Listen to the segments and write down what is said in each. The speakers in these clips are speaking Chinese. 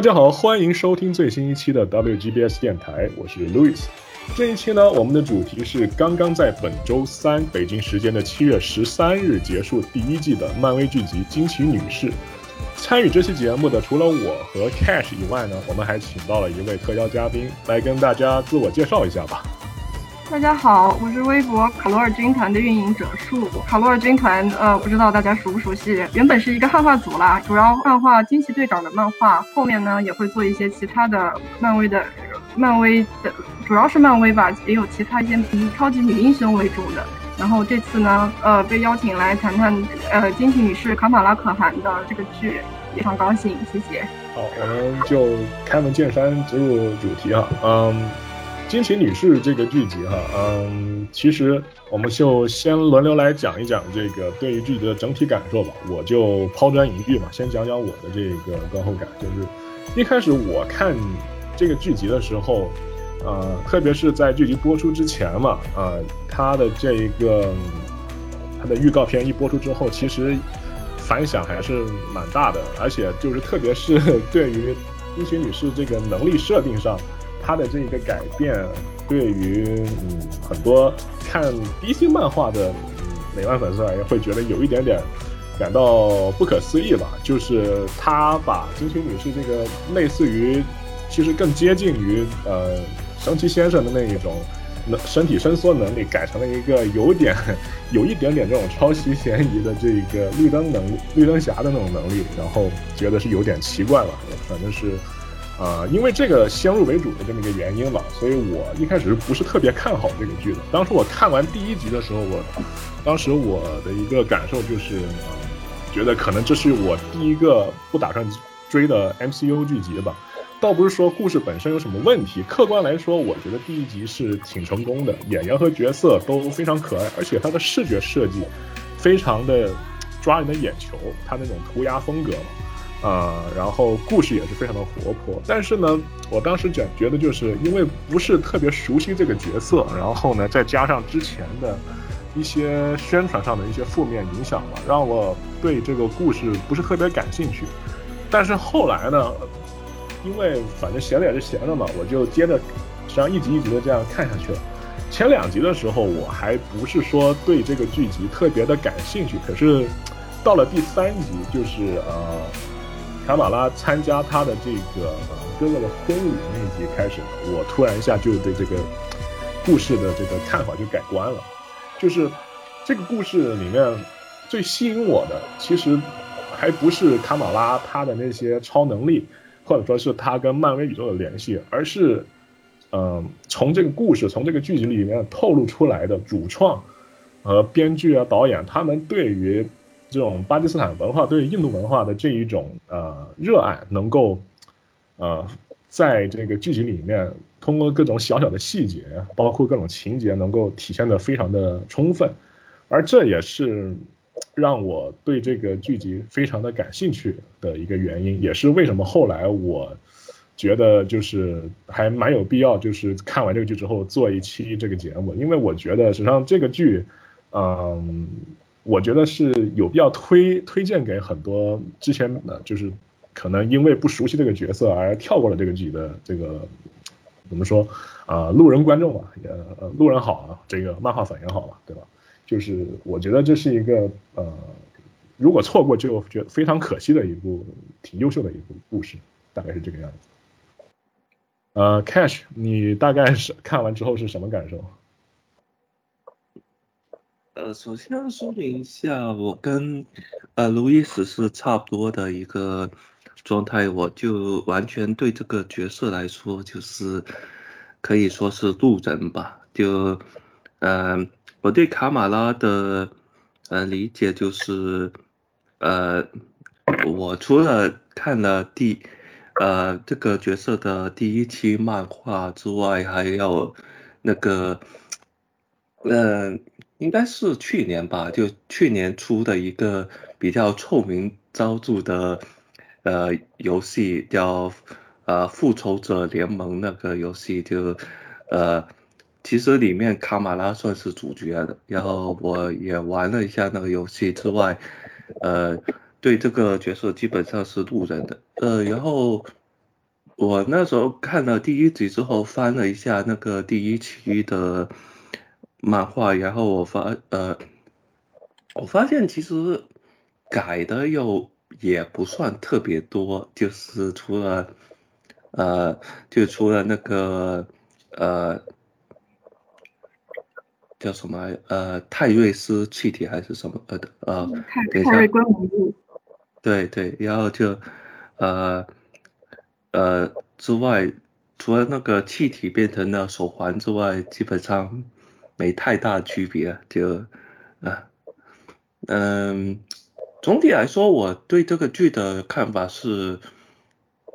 大家好，欢迎收听最新一期的 WGBS 电台，我是 Louis。这一期呢，我们的主题是刚刚在本周三北京时间的七月十三日结束第一季的漫威剧集《惊奇女士》。参与这期节目的除了我和 Cash 以外呢，我们还请到了一位特邀嘉宾来跟大家自我介绍一下吧。大家好，我是微博卡罗尔军团的运营者树。卡罗尔军团，呃，不知道大家熟不熟悉？原本是一个汉化组啦，主要漫画惊奇队长的漫画，后面呢也会做一些其他的漫威的，漫威的，主要是漫威吧，也有其他一些以超级女英雄为主的。然后这次呢，呃，被邀请来谈谈呃惊奇女士卡马拉可汗的这个剧，非常高兴，谢谢。好，我们就开门见山，直入主题啊，嗯。惊奇女士这个剧集哈，嗯，其实我们就先轮流来讲一讲这个对于剧集的整体感受吧。我就抛砖引玉嘛，先讲讲我的这个观后感。就是一开始我看这个剧集的时候，呃，特别是在剧集播出之前嘛，啊，它的这一个它的预告片一播出之后，其实反响还是蛮大的，而且就是特别是对于惊奇女士这个能力设定上。他的这一个改变，对于嗯很多看 DC 漫画的嗯美漫粉丝而言，会觉得有一点点感到不可思议吧。就是他把惊奇女士这个类似于，其实更接近于呃神奇先生的那一种能身体伸缩能力，改成了一个有点有一点点这种抄袭嫌疑的这个绿灯能绿灯侠的那种能力，然后觉得是有点奇怪了，反正是。啊，因为这个先入为主的这么一个原因吧，所以我一开始不是特别看好这个剧的。当时我看完第一集的时候，我当时我的一个感受就是，觉得可能这是我第一个不打算追的 MCU 剧集吧。倒不是说故事本身有什么问题，客观来说，我觉得第一集是挺成功的，演员和角色都非常可爱，而且它的视觉设计非常的抓人的眼球，它那种涂鸦风格。呃，然后故事也是非常的活泼，但是呢，我当时觉觉得就是因为不是特别熟悉这个角色，然后呢，再加上之前的一些宣传上的一些负面影响吧，让我对这个故事不是特别感兴趣。但是后来呢，因为反正闲着也是闲着嘛，我就接着实际上一集一集的这样看下去了。前两集的时候，我还不是说对这个剧集特别的感兴趣，可是到了第三集，就是呃。卡马拉参加他的这个哥哥的婚礼那一集开始，我突然一下就对这个故事的这个看法就改观了。就是这个故事里面最吸引我的，其实还不是卡马拉他的那些超能力，或者说是他跟漫威宇宙的联系，而是嗯，从这个故事从这个剧集里面透露出来的主创和编剧啊导演他们对于。这种巴基斯坦文化对印度文化的这一种呃热爱，能够呃在这个剧集里面通过各种小小的细节，包括各种情节，能够体现的非常的充分，而这也是让我对这个剧集非常的感兴趣的一个原因，也是为什么后来我觉得就是还蛮有必要，就是看完这个剧之后做一期这个节目，因为我觉得实际上这个剧，嗯。我觉得是有必要推推荐给很多之前的，就是可能因为不熟悉这个角色而跳过了这个剧的这个怎么说啊？路人观众吧，也路人好啊，这个漫画粉也好吧，对吧？就是我觉得这是一个呃，如果错过就觉得非常可惜的一部挺优秀的一部故事，大概是这个样子。呃，Cash，你大概是看完之后是什么感受？呃，首先说明一下，我跟呃路易斯是差不多的一个状态，我就完全对这个角色来说，就是可以说是路人吧。就，呃，我对卡马拉的呃理解就是，呃，我除了看了第呃这个角色的第一期漫画之外，还有那个，嗯。应该是去年吧，就去年出的一个比较臭名昭著的，呃，游戏叫呃《复仇者联盟》那个游戏，就呃，其实里面卡马拉算是主角的。然后我也玩了一下那个游戏之外，呃，对这个角色基本上是路人的。呃，然后我那时候看了第一集之后，翻了一下那个第一期的漫画，然后我发呃，我发现其实改的又也不算特别多，就是除了呃，就除了那个呃叫什么呃泰瑞斯气体还是什么呃呃，泰泰瑞根母物，对对，然后就呃。呃，之外，除了那个气体变成了手环之外，基本上没太大区别。就，啊，嗯，总体来说，我对这个剧的看法是，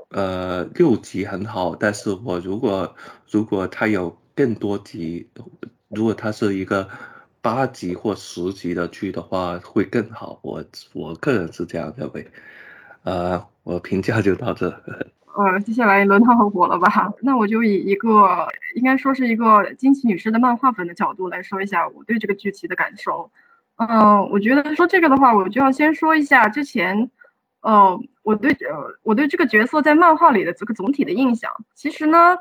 呃，六集很好，但是我如果如果它有更多集，如果它是一个八集或十集的剧的话，会更好。我我个人是这样认为。呃，我评价就到这。呃，接下来轮到我了吧？那我就以一个应该说是一个惊奇女士的漫画粉的角度来说一下我对这个剧集的感受。嗯，我觉得说这个的话，我就要先说一下之前，呃，我对呃我对这个角色在漫画里的这个总体的印象。其实呢，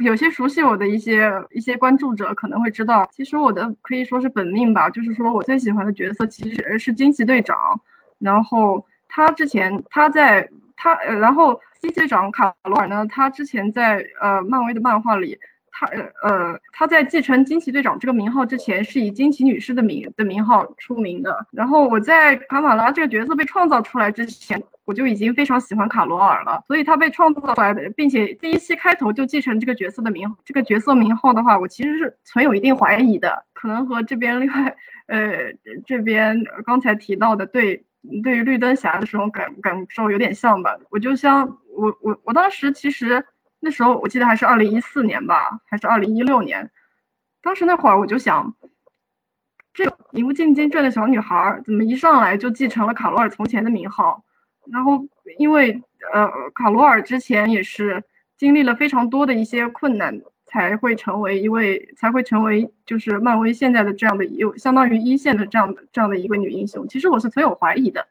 有些熟悉我的一些一些关注者可能会知道，其实我的可以说是本命吧，就是说我最喜欢的角色其实是惊奇队长。然后他之前他在他，然后。惊奇队长卡罗尔呢？他之前在呃漫威的漫画里，他呃他在继承惊奇队长这个名号之前，是以惊奇女士的名的名号出名的。然后我在卡马拉这个角色被创造出来之前，我就已经非常喜欢卡罗尔了。所以他被创造出来的，并且第一期开头就继承这个角色的名这个角色名号的话，我其实是存有一定怀疑的。可能和这边另外呃这边刚才提到的对。对于绿灯侠的这种感感受有点像吧，我就像我我我当时其实那时候我记得还是二零一四年吧，还是二零一六年，当时那会儿我就想，这名不见经传的小女孩怎么一上来就继承了卡罗尔从前的名号？然后因为呃卡罗尔之前也是经历了非常多的一些困难。才会成为一位，才会成为就是漫威现在的这样的有相当于一线的这样的这样的一个女英雄。其实我是存有怀疑的，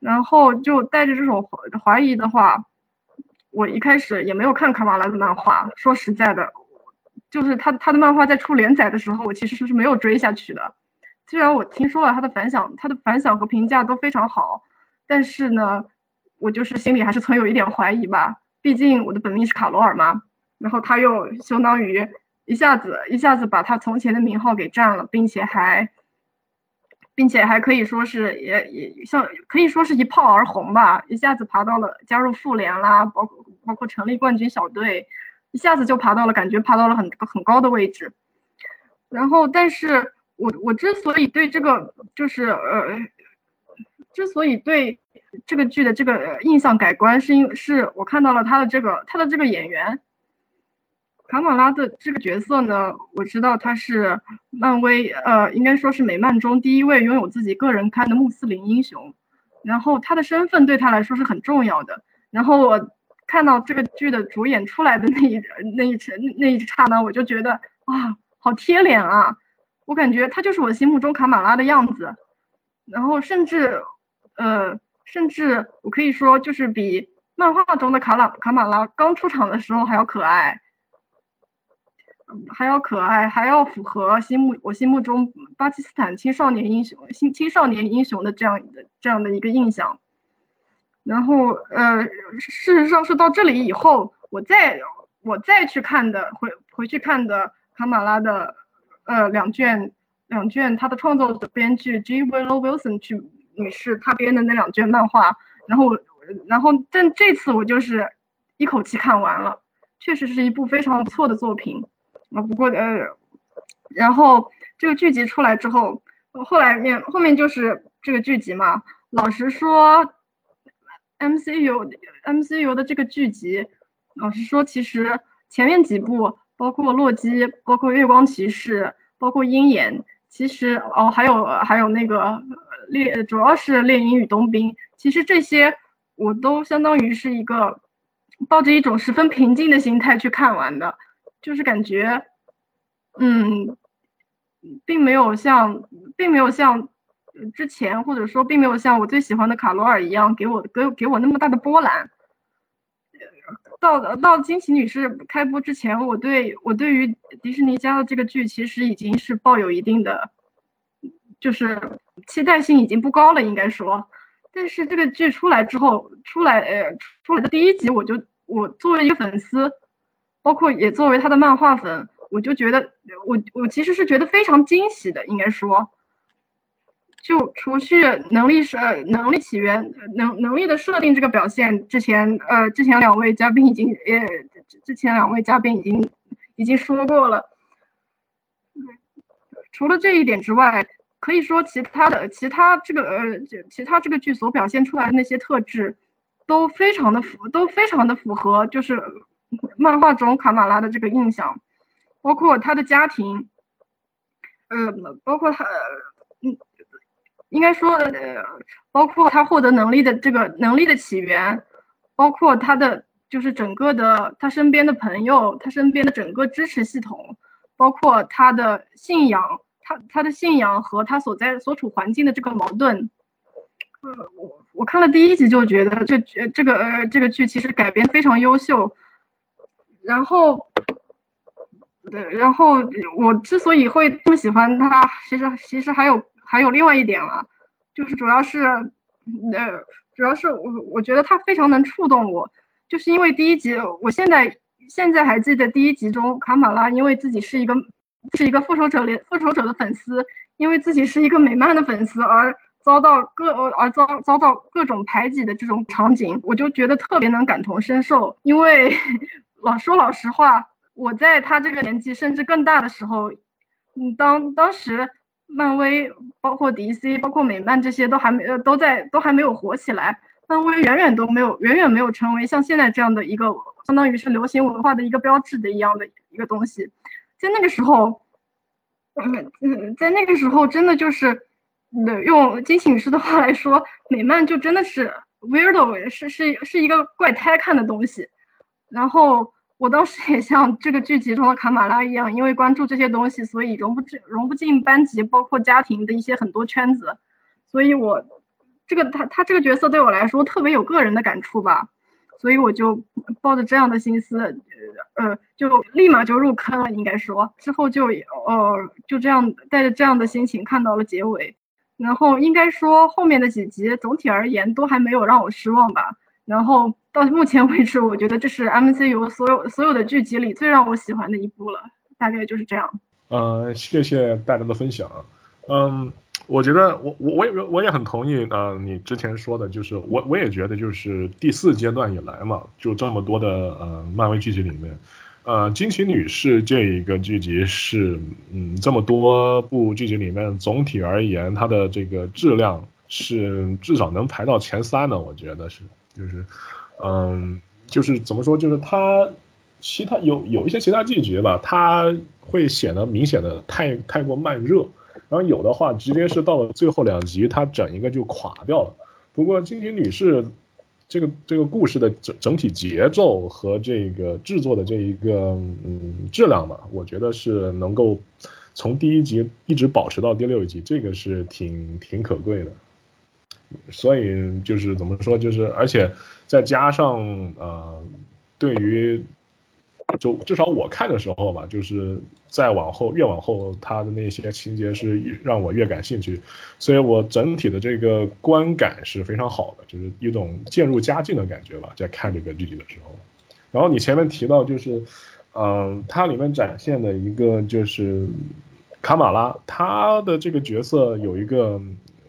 然后就带着这种怀疑的话，我一开始也没有看卡马拉的漫画。说实在的，就是他他的漫画在出连载的时候，我其实是没有追下去的。虽然我听说了他的反响，他的反响和评价都非常好，但是呢，我就是心里还是存有一点怀疑吧。毕竟我的本命是卡罗尔嘛。然后他又相当于一下子一下子把他从前的名号给占了，并且还，并且还可以说是也也像可以说是一炮而红吧，一下子爬到了加入复联啦，包括包括成立冠军小队，一下子就爬到了感觉爬到了很很高的位置。然后，但是我我之所以对这个就是呃，之所以对这个剧的这个印象改观，是因是我看到了他的这个他的这个演员。卡马拉的这个角色呢，我知道他是漫威，呃，应该说是美漫中第一位拥有自己个人刊的穆斯林英雄。然后他的身份对他来说是很重要的。然后我看到这个剧的主演出来的那一那一刹那一刹那，我就觉得啊，好贴脸啊！我感觉他就是我心目中卡马拉的样子。然后甚至，呃，甚至我可以说，就是比漫画中的卡拉卡马拉刚出场的时候还要可爱。还要可爱，还要符合心目我心目中巴基斯坦青少年英雄、青青少年英雄的这样的这样的一个印象。然后，呃，事实上是到这里以后，我再我再去看的回回去看的卡马拉的，呃，两卷两卷他的创作的编剧 G. Willow Wilson 去女士他编的那两卷漫画，然后然后但这次我就是一口气看完了，确实是一部非常不错的作品。啊，不过呃，然后这个剧集出来之后，后来面后面就是这个剧集嘛。老实说，MCU MCU 的这个剧集，老实说，其实前面几部，包括洛基，包括月光骑士，包括鹰眼，其实哦，还有还有那个猎，主要是猎鹰与冬兵，其实这些我都相当于是一个抱着一种十分平静的心态去看完的。就是感觉，嗯，并没有像，并没有像之前，或者说并没有像我最喜欢的卡罗尔一样，给我给给我那么大的波澜。到到惊奇女士开播之前，我对我对于迪士尼家的这个剧其实已经是抱有一定的，就是期待性已经不高了，应该说。但是这个剧出来之后，出来呃出来的第一集，我就我作为一个粉丝，包括也作为他的漫画粉，我就觉得我我其实是觉得非常惊喜的，应该说。就除去能力是能力起源能能力的设定这个表现，之前呃之前两位嘉宾已经呃之前两位嘉宾已经已经说过了。除了这一点之外，可以说其他的其他这个呃其他这个剧所表现出来的那些特质，都非常的符都非常的符合就是漫画中卡马拉的这个印象，包括他的家庭，呃包括他嗯。应该说，呃，包括他获得能力的这个能力的起源，包括他的就是整个的他身边的朋友，他身边的整个支持系统，包括他的信仰，他他的信仰和他所在所处环境的这个矛盾。呃，我我看了第一集就觉得这这个呃这个剧其实改编非常优秀。然后，对，然后我之所以会这么喜欢他，其实其实还有。还有另外一点了，就是主要是，呃，主要是我我觉得他非常能触动我，就是因为第一集，我现在现在还记得第一集中卡马拉因为自己是一个是一个复仇者联复仇者的粉丝，因为自己是一个美漫的粉丝而遭到各而遭遭到各种排挤的这种场景，我就觉得特别能感同身受。因为老说老实话，我在他这个年纪甚至更大的时候，嗯，当当时。漫威包括 DC，包括美漫这些都还没呃都在都还没有火起来，漫威远远都没有远远没有成为像现在这样的一个相当于是流行文化的一个标志的一样的一个东西，在那个时候，嗯嗯，在那个时候真的就是，用金喜女士的话来说，美漫就真的是 weirdo，是是是一个怪胎看的东西，然后。我当时也像这个剧集中的卡马拉一样，因为关注这些东西，所以融不进融不进班级，包括家庭的一些很多圈子，所以我这个他他这个角色对我来说特别有个人的感触吧，所以我就抱着这样的心思，呃，就立马就入坑了，应该说。之后就呃就这样带着这样的心情看到了结尾，然后应该说后面的几集总体而言都还没有让我失望吧。然后到目前为止，我觉得这是 MCU 所有所有的剧集里最让我喜欢的一部了，大概就是这样。呃，谢谢大家的分享。嗯，我觉得我我我也我也很同意呃你之前说的，就是我我也觉得就是第四阶段以来嘛，就这么多的呃漫威剧集里面，呃惊奇女士这一个剧集是嗯这么多部剧集里面总体而言它的这个质量是至少能排到前三的，我觉得是。就是，嗯，就是怎么说？就是它，其他有有一些其他季节吧，它会显得明显的太太过慢热，然后有的话直接是到了最后两集，它整一个就垮掉了。不过金奇女士这个这个故事的整整体节奏和这个制作的这一个嗯质量吧，我觉得是能够从第一集一直保持到第六集，这个是挺挺可贵的。所以就是怎么说，就是而且再加上呃，对于就至少我看的时候吧，就是再往后越往后，他的那些情节是让我越感兴趣，所以我整体的这个观感是非常好的，就是一种渐入佳境的感觉吧，在看这个剧集的时候。然后你前面提到就是，嗯，它里面展现的一个就是卡马拉，他的这个角色有一个。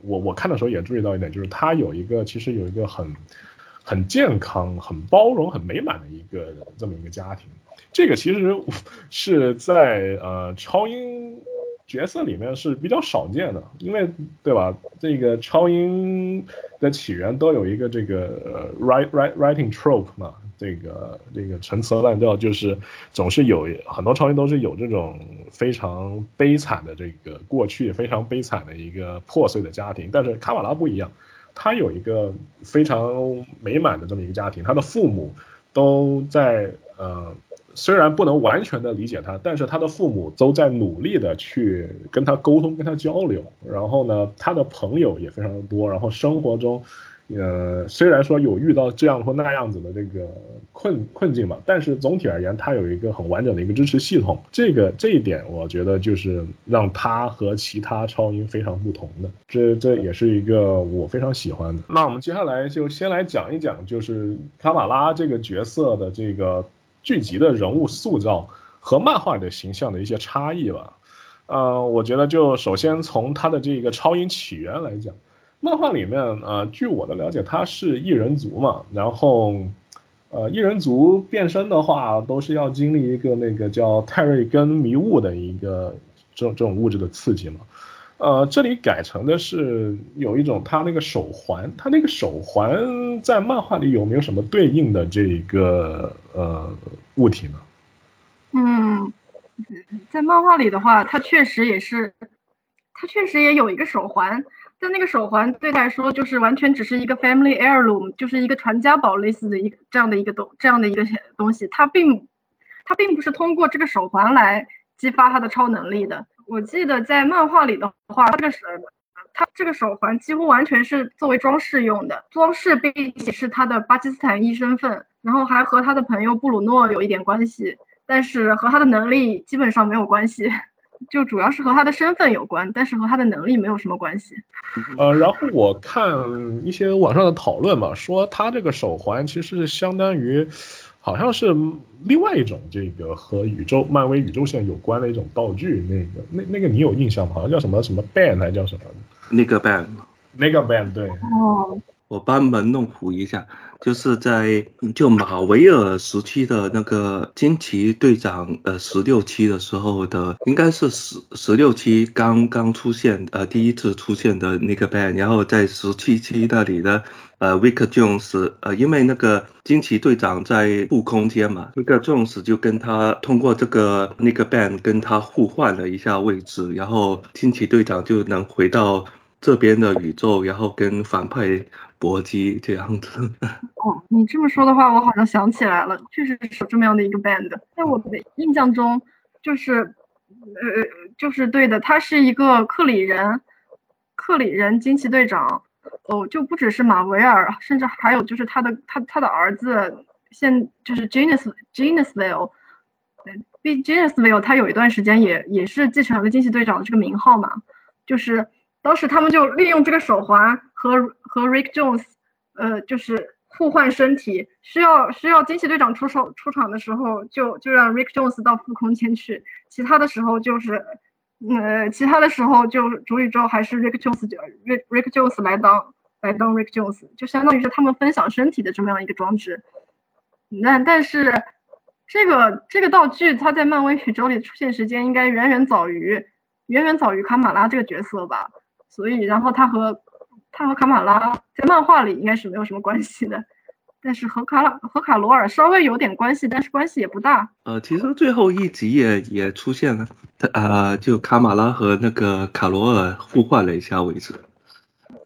我我看的时候也注意到一点，就是他有一个其实有一个很很健康、很包容、很美满的一个这么一个家庭。这个其实是在呃超英角色里面是比较少见的，因为对吧？这个超英的起源都有一个这个 write write writing trope 嘛。这个这个陈词滥调，就是总是有很多超英都是有这种非常悲惨的这个过去，非常悲惨的一个破碎的家庭。但是卡瓦拉不一样，他有一个非常美满的这么一个家庭，他的父母都在呃，虽然不能完全的理解他，但是他的父母都在努力的去跟他沟通，跟他交流。然后呢，他的朋友也非常的多，然后生活中。呃，虽然说有遇到这样或那样子的这个困困境吧，但是总体而言，它有一个很完整的一个支持系统。这个这一点，我觉得就是让它和其他超英非常不同的。这这也是一个我非常喜欢的。那我们接下来就先来讲一讲，就是卡马拉这个角色的这个剧集的人物塑造和漫画的形象的一些差异吧。呃，我觉得就首先从他的这个超英起源来讲。漫画里面，呃，据我的了解，他是异人族嘛，然后，呃，异人族变身的话，都是要经历一个那个叫泰瑞根迷雾的一个这种这种物质的刺激嘛，呃，这里改成的是有一种他那个手环，他那个手环在漫画里有没有什么对应的这个呃物体呢？嗯，在漫画里的话，他确实也是，他确实也有一个手环。但那个手环对他来说，就是完全只是一个 family heirloom，就是一个传家宝类似的一个这样的一个东这样的一个东西。他并，他并不是通过这个手环来激发他的超能力的。我记得在漫画里的话，这个手，他这个手环几乎完全是作为装饰用的，装饰并且是他的巴基斯坦裔身份，然后还和他的朋友布鲁诺有一点关系，但是和他的能力基本上没有关系。就主要是和他的身份有关，但是和他的能力没有什么关系。呃，然后我看一些网上的讨论嘛，说他这个手环其实是相当于，好像是另外一种这个和宇宙漫威宇宙线有关的一种道具。那个那那个你有印象吗？好像叫什么什么 band 还叫什么？那个 band，那个 band 对。哦。我班门弄斧一下，就是在就马维尔时期的那个惊奇队长，呃，十六期的时候的，应该是十十六期刚刚出现，呃，第一次出现的那个 band，然后在十七期那里的，呃，Vick Jones，呃，因为那个惊奇队长在负空间嘛，Vick Jones 就跟他通过这个那个 band 跟他互换了一下位置，然后惊奇队长就能回到这边的宇宙，然后跟反派。搏击这样子 哦，你这么说的话，我好像想起来了，确实是这么样的一个 band。在我的印象中，就是，呃，就是对的，他是一个克里人，克里人惊奇队长。哦，就不只是马维尔，甚至还有就是他的他他的儿子，现就是 Genus Genusville，嗯，Genusville，他有一段时间也也是继承了惊奇队长的这个名号嘛，就是。当时他们就利用这个手环和和 Rick Jones，呃，就是互换身体。需要需要惊奇队长出手出场的时候，就就让 Rick Jones 到副空间去；其他的时候就是，呃，其他的时候就主宇宙还是 Rick Jones Rick Rick Jones 来当来当 Rick Jones，就相当于是他们分享身体的这么样一个装置。那但是这个这个道具它在漫威宇宙里出现时间应该远远早于远远早于卡马拉这个角色吧。所以，然后他和他和卡马拉在漫画里应该是没有什么关系的，但是和卡拉和卡罗尔稍微有点关系，但是关系也不大。呃，其实最后一集也也出现了，呃，就卡马拉和那个卡罗尔互换了一下位置。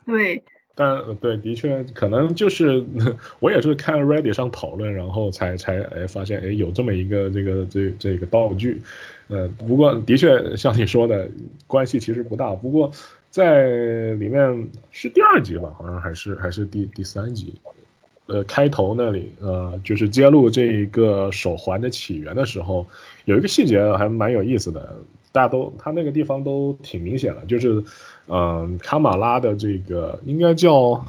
对，但对，的确可能就是 我也是看 Reddit 上讨论，然后才才哎发现哎有这么一个这个这这个道具，呃，不过的确像你说的关系其实不大，不过。在里面是第二集吧，好像还是还是第第三集，呃，开头那里，呃，就是揭露这一个手环的起源的时候，有一个细节还蛮有意思的，大家都他那个地方都挺明显的，就是，嗯，卡马拉的这个应该叫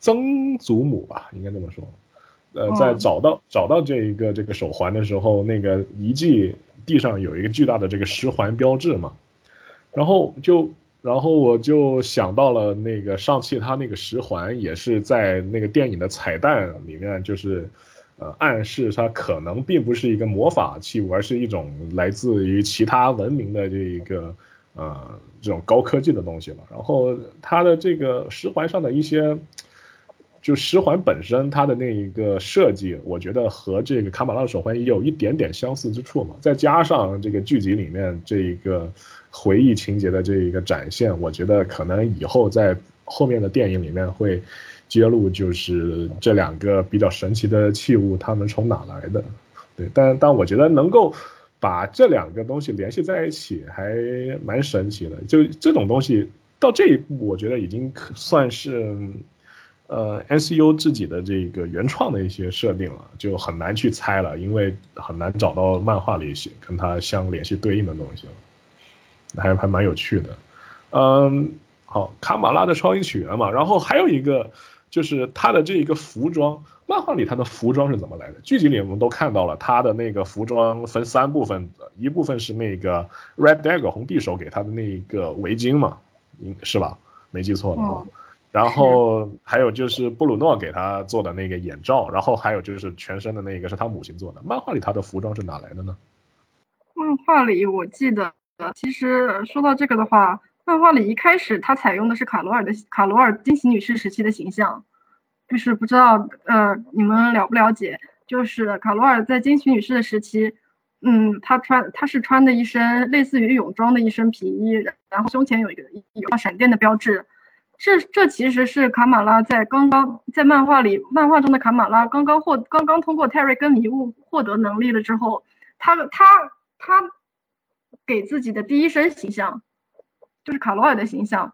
曾祖母吧，应该这么说，呃，在找到找到这一个这个手环的时候，那个遗迹地上有一个巨大的这个石环标志嘛，然后就。然后我就想到了那个上汽他那个十环也是在那个电影的彩蛋里面，就是，呃，暗示它可能并不是一个魔法器物，而是一种来自于其他文明的这一个，呃，这种高科技的东西嘛。然后它的这个十环上的一些，就十环本身它的那一个设计，我觉得和这个卡马拉手环也有一点点相似之处嘛。再加上这个剧集里面这一个。回忆情节的这一个展现，我觉得可能以后在后面的电影里面会揭露，就是这两个比较神奇的器物，它们从哪来的？对，但但我觉得能够把这两个东西联系在一起，还蛮神奇的。就这种东西到这一步，我觉得已经可算是，呃，NCU 自己的这个原创的一些设定了，就很难去猜了，因为很难找到漫画里些跟它相联系对应的东西了，还还蛮有趣的。嗯，好，卡马拉的超级起源嘛，然后还有一个就是他的这一个服装，漫画里他的服装是怎么来的？剧集里我们都看到了，他的那个服装分三部分，一部分是那个 Red Dagger 红匕首给他的那个围巾嘛，应是吧？没记错的话。然后还有就是布鲁诺给他做的那个眼罩，然后还有就是全身的那个是他母亲做的。漫画里他的服装是哪来的呢？漫画里我记得，其实说到这个的话，漫画里一开始他采用的是卡罗尔的卡罗尔惊奇女士时期的形象，就是不知道呃你们了不了解，就是卡罗尔在惊奇女士的时期，嗯，她穿她是穿的一身类似于泳装的一身皮衣，然后胸前有一个有闪电的标志。这这其实是卡马拉在刚刚在漫画里漫画中的卡马拉刚刚获刚刚通过泰瑞跟迷雾获得能力了之后，他他他给自己的第一身形象就是卡罗尔的形象。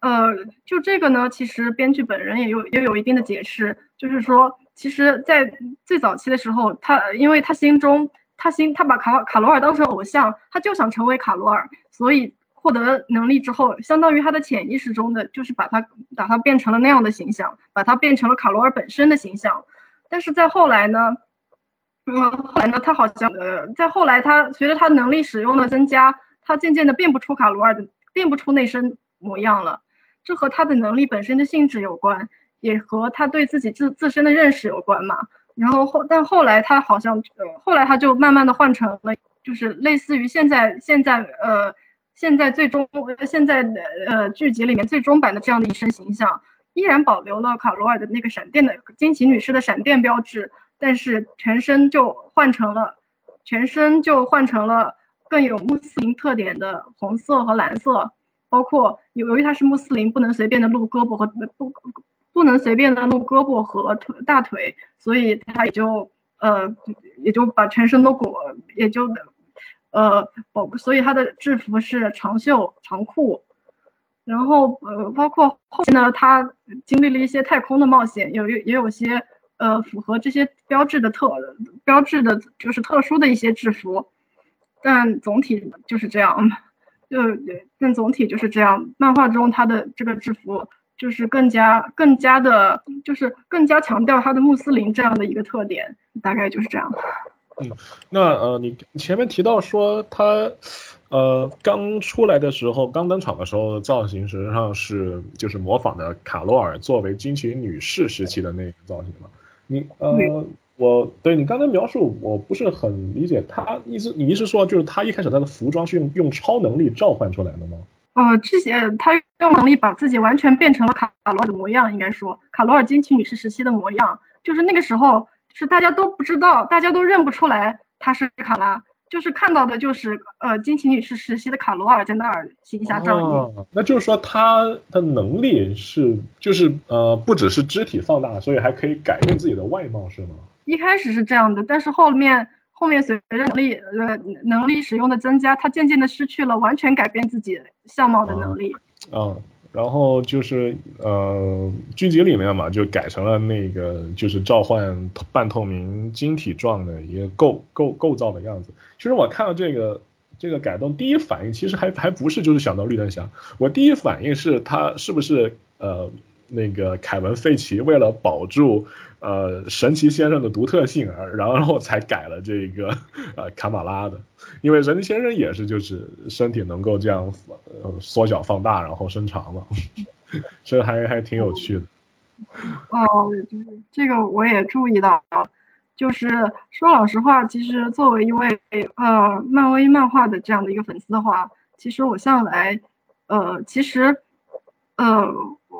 呃，就这个呢，其实编剧本人也有也有一定的解释，就是说，其实，在最早期的时候，他因为他心中他心他把卡卡罗尔当成偶像，他就想成为卡罗尔，所以。获得能力之后，相当于他的潜意识中的就是把他把他变成了那样的形象，把他变成了卡罗尔本身的形象。但是在后来呢，嗯，后来呢，他好像呃，在后来他随着他能力使用的增加，他渐渐的变不出卡罗尔的，变不出那身模样了。这和他的能力本身的性质有关，也和他对自己自自身的认识有关嘛。然后后但后来他好像呃，后来他就慢慢的换成了，就是类似于现在现在呃。现在最终，现在的呃剧集里面最终版的这样的一身形象，依然保留了卡罗尔的那个闪电的惊奇女士的闪电标志，但是全身就换成了，全身就换成了更有穆斯林特点的红色和蓝色，包括由由于他是穆斯林，不能随便的露胳膊和不不能随便的露胳膊和腿大腿，所以他也就呃也就把全身都裹，也就。呃，包所以他的制服是长袖长裤，然后呃，包括后面呢，他经历了一些太空的冒险，有也也有些呃符合这些标志的特标志的，就是特殊的一些制服，但总体就是这样，就但总体就是这样。漫画中他的这个制服就是更加更加的，就是更加强调他的穆斯林这样的一个特点，大概就是这样。嗯，那呃，你前面提到说他，呃，刚出来的时候，刚登场的时候，造型实际上是就是模仿的卡罗尔作为惊奇女士时期的那个造型嘛？你呃，我对你刚才描述我不是很理解，他意思你意思说就是他一开始他的服装是用用超能力召唤出来的吗？呃，之前他用能力把自己完全变成了卡罗尔的模样，应该说卡罗尔惊奇女士时期的模样，就是那个时候。是大家都不知道，大家都认不出来他是卡拉，就是看到的就是呃金奇女士实习的卡罗尔在那儿行侠仗义。那就是说她的能力是就是呃不只是肢体放大，所以还可以改变自己的外貌，是吗？一开始是这样的，但是后面后面随着能力呃能力使用的增加，她渐渐的失去了完全改变自己相貌的能力。嗯。然后就是呃，剧集里面嘛，就改成了那个就是召唤半透明晶体状的一个构构构造的样子。其实我看到这个这个改动，第一反应其实还还不是就是想到绿灯侠，我第一反应是他是不是呃。那个凯文·费奇为了保住呃神奇先生的独特性而，然后才改了这个呃卡马拉的，因为神奇先生也是就是身体能够这样呃缩小放大然后伸长嘛，这还还挺有趣的。哦，这个我也注意到，就是说老实话，其实作为一位呃漫威漫画的这样的一个粉丝的话，其实我向来呃其实呃。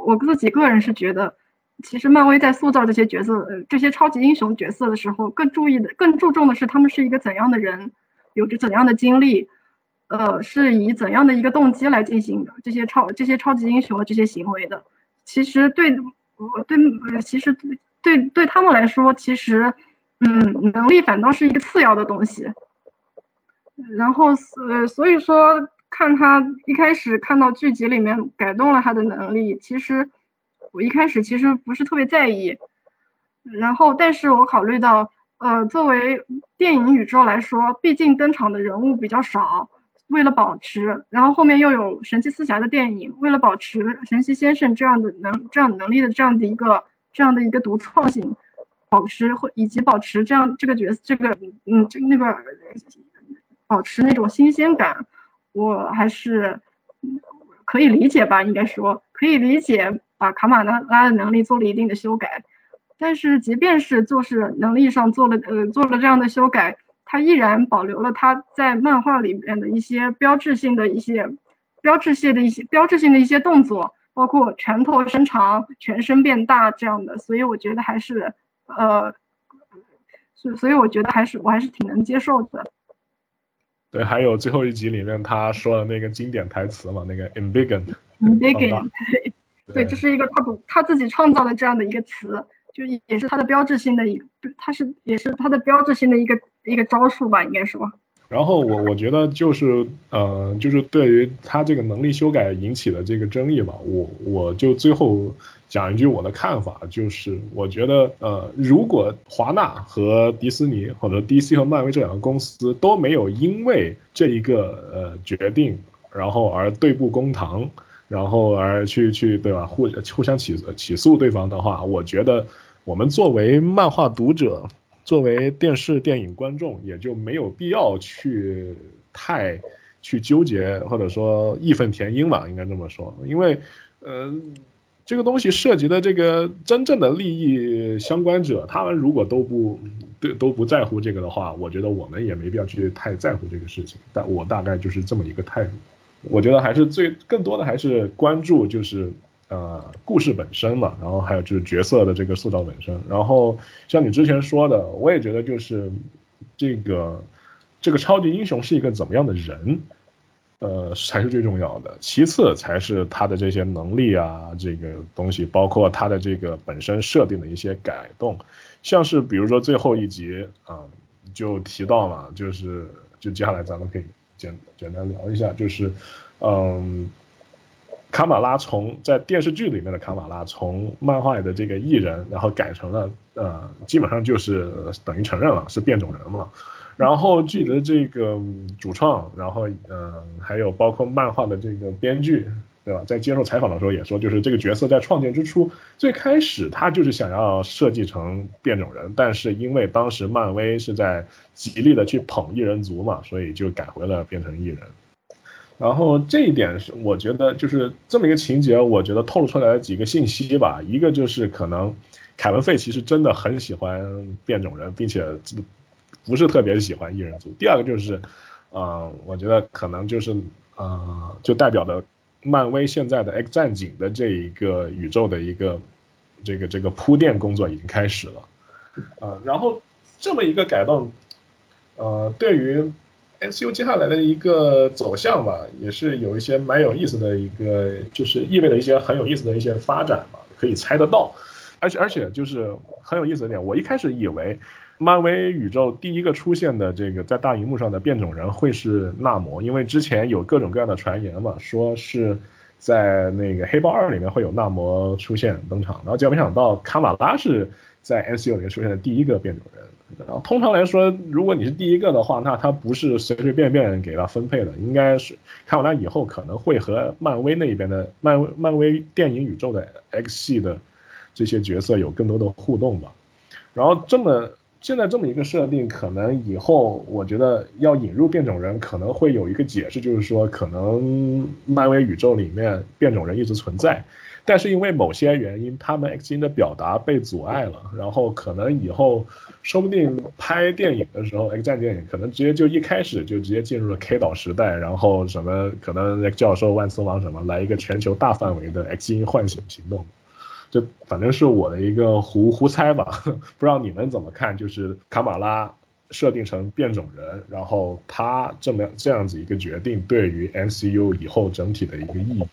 我自己个人是觉得，其实漫威在塑造这些角色、这些超级英雄角色的时候，更注意的、更注重的是他们是一个怎样的人，有着怎样的经历，呃，是以怎样的一个动机来进行的这些超、这些超级英雄的这些行为的。其实对，我对，其实对对他们来说，其实，嗯，能力反倒是一个次要的东西。然后，呃，所以说。看他一开始看到剧集里面改动了他的能力，其实我一开始其实不是特别在意，然后但是我考虑到，呃，作为电影宇宙来说，毕竟登场的人物比较少，为了保持，然后后面又有神奇四侠的电影，为了保持神奇先生这样的能这样能力的这样的一个这样的一个独创性，保持或以及保持这样这个角色这个嗯这那个保持那种新鲜感，我还是。可以理解吧？应该说可以理解，把卡马拉拉的能力做了一定的修改。但是，即便是做事能力上做了呃做了这样的修改，他依然保留了他在漫画里面的一些标志性的一些标志性的一些标志性的一些动作，包括拳头伸长、全身变大这样的。所以，我觉得还是呃，所所以我觉得还是我还是挺能接受的。对，还有最后一集里面他说的那个经典台词嘛，那个 “embiggen”，embiggen，对，对，这是一个他不他自己创造的这样的一个词，就也是他的标志性的一个，他是也是他的标志性的一个一个招数吧，应该说。然后我我觉得就是呃，就是对于他这个能力修改引起的这个争议吧，我我就最后。讲一句我的看法，就是我觉得，呃，如果华纳和迪士尼或者 DC 和漫威这两个公司都没有因为这一个呃决定，然后而对簿公堂，然后而去去对吧互互相起起诉对方的话，我觉得我们作为漫画读者，作为电视电影观众，也就没有必要去太去纠结或者说义愤填膺吧，应该这么说，因为，嗯。这个东西涉及的这个真正的利益相关者，他们如果都不对都不在乎这个的话，我觉得我们也没必要去太在乎这个事情。但我大概就是这么一个态度。我觉得还是最更多的还是关注就是呃故事本身嘛，然后还有就是角色的这个塑造本身。然后像你之前说的，我也觉得就是这个这个超级英雄是一个怎么样的人。呃，才是最重要的，其次才是他的这些能力啊，这个东西，包括他的这个本身设定的一些改动，像是比如说最后一集啊，就提到了，就是就接下来咱们可以简简单聊一下，就是嗯，卡马拉从在电视剧里面的卡马拉从漫画里的这个艺人，然后改成了呃，基本上就是等于承认了是变种人嘛。然后剧的这个主创，然后嗯，还有包括漫画的这个编剧，对吧？在接受采访的时候也说，就是这个角色在创建之初，最开始他就是想要设计成变种人，但是因为当时漫威是在极力的去捧异人族嘛，所以就改回了变成异人。然后这一点是我觉得就是这么一个情节，我觉得透露出来的几个信息吧，一个就是可能凯文费其实真的很喜欢变种人，并且。不是特别喜欢异人族。第二个就是，呃，我觉得可能就是，呃，就代表的漫威现在的 X 战警的这一个宇宙的一个这个这个铺垫工作已经开始了，呃，然后这么一个改动，呃，对于 MCU 接下来的一个走向吧，也是有一些蛮有意思的一个，就是意味着一些很有意思的一些发展吧，可以猜得到。而且而且就是很有意思的点，我一开始以为。漫威宇宙第一个出现的这个在大荧幕上的变种人会是纳摩，因为之前有各种各样的传言嘛，说是在那个黑豹二里面会有纳摩出现登场，然后结果没想到卡马拉是在 N C U 里面出现的第一个变种人。然后通常来说，如果你是第一个的话，那他不是随随便便给他分配的，应该是卡马拉以后可能会和漫威那边的漫威漫威电影宇宙的 X 系的这些角色有更多的互动吧。然后这么。现在这么一个设定，可能以后我觉得要引入变种人，可能会有一个解释，就是说可能漫威宇宙里面变种人一直存在，但是因为某些原因，他们 X 的表达被阻碍了，然后可能以后说不定拍电影的时候，X 战电影可能直接就一开始就直接进入了 K 岛时代，然后什么可能教授万磁王什么来一个全球大范围的 X 基唤醒行动。就反正是我的一个胡胡猜吧，不知道你们怎么看？就是卡马拉设定成变种人，然后他这么这样子一个决定，对于 MCU 以后整体的一个意义。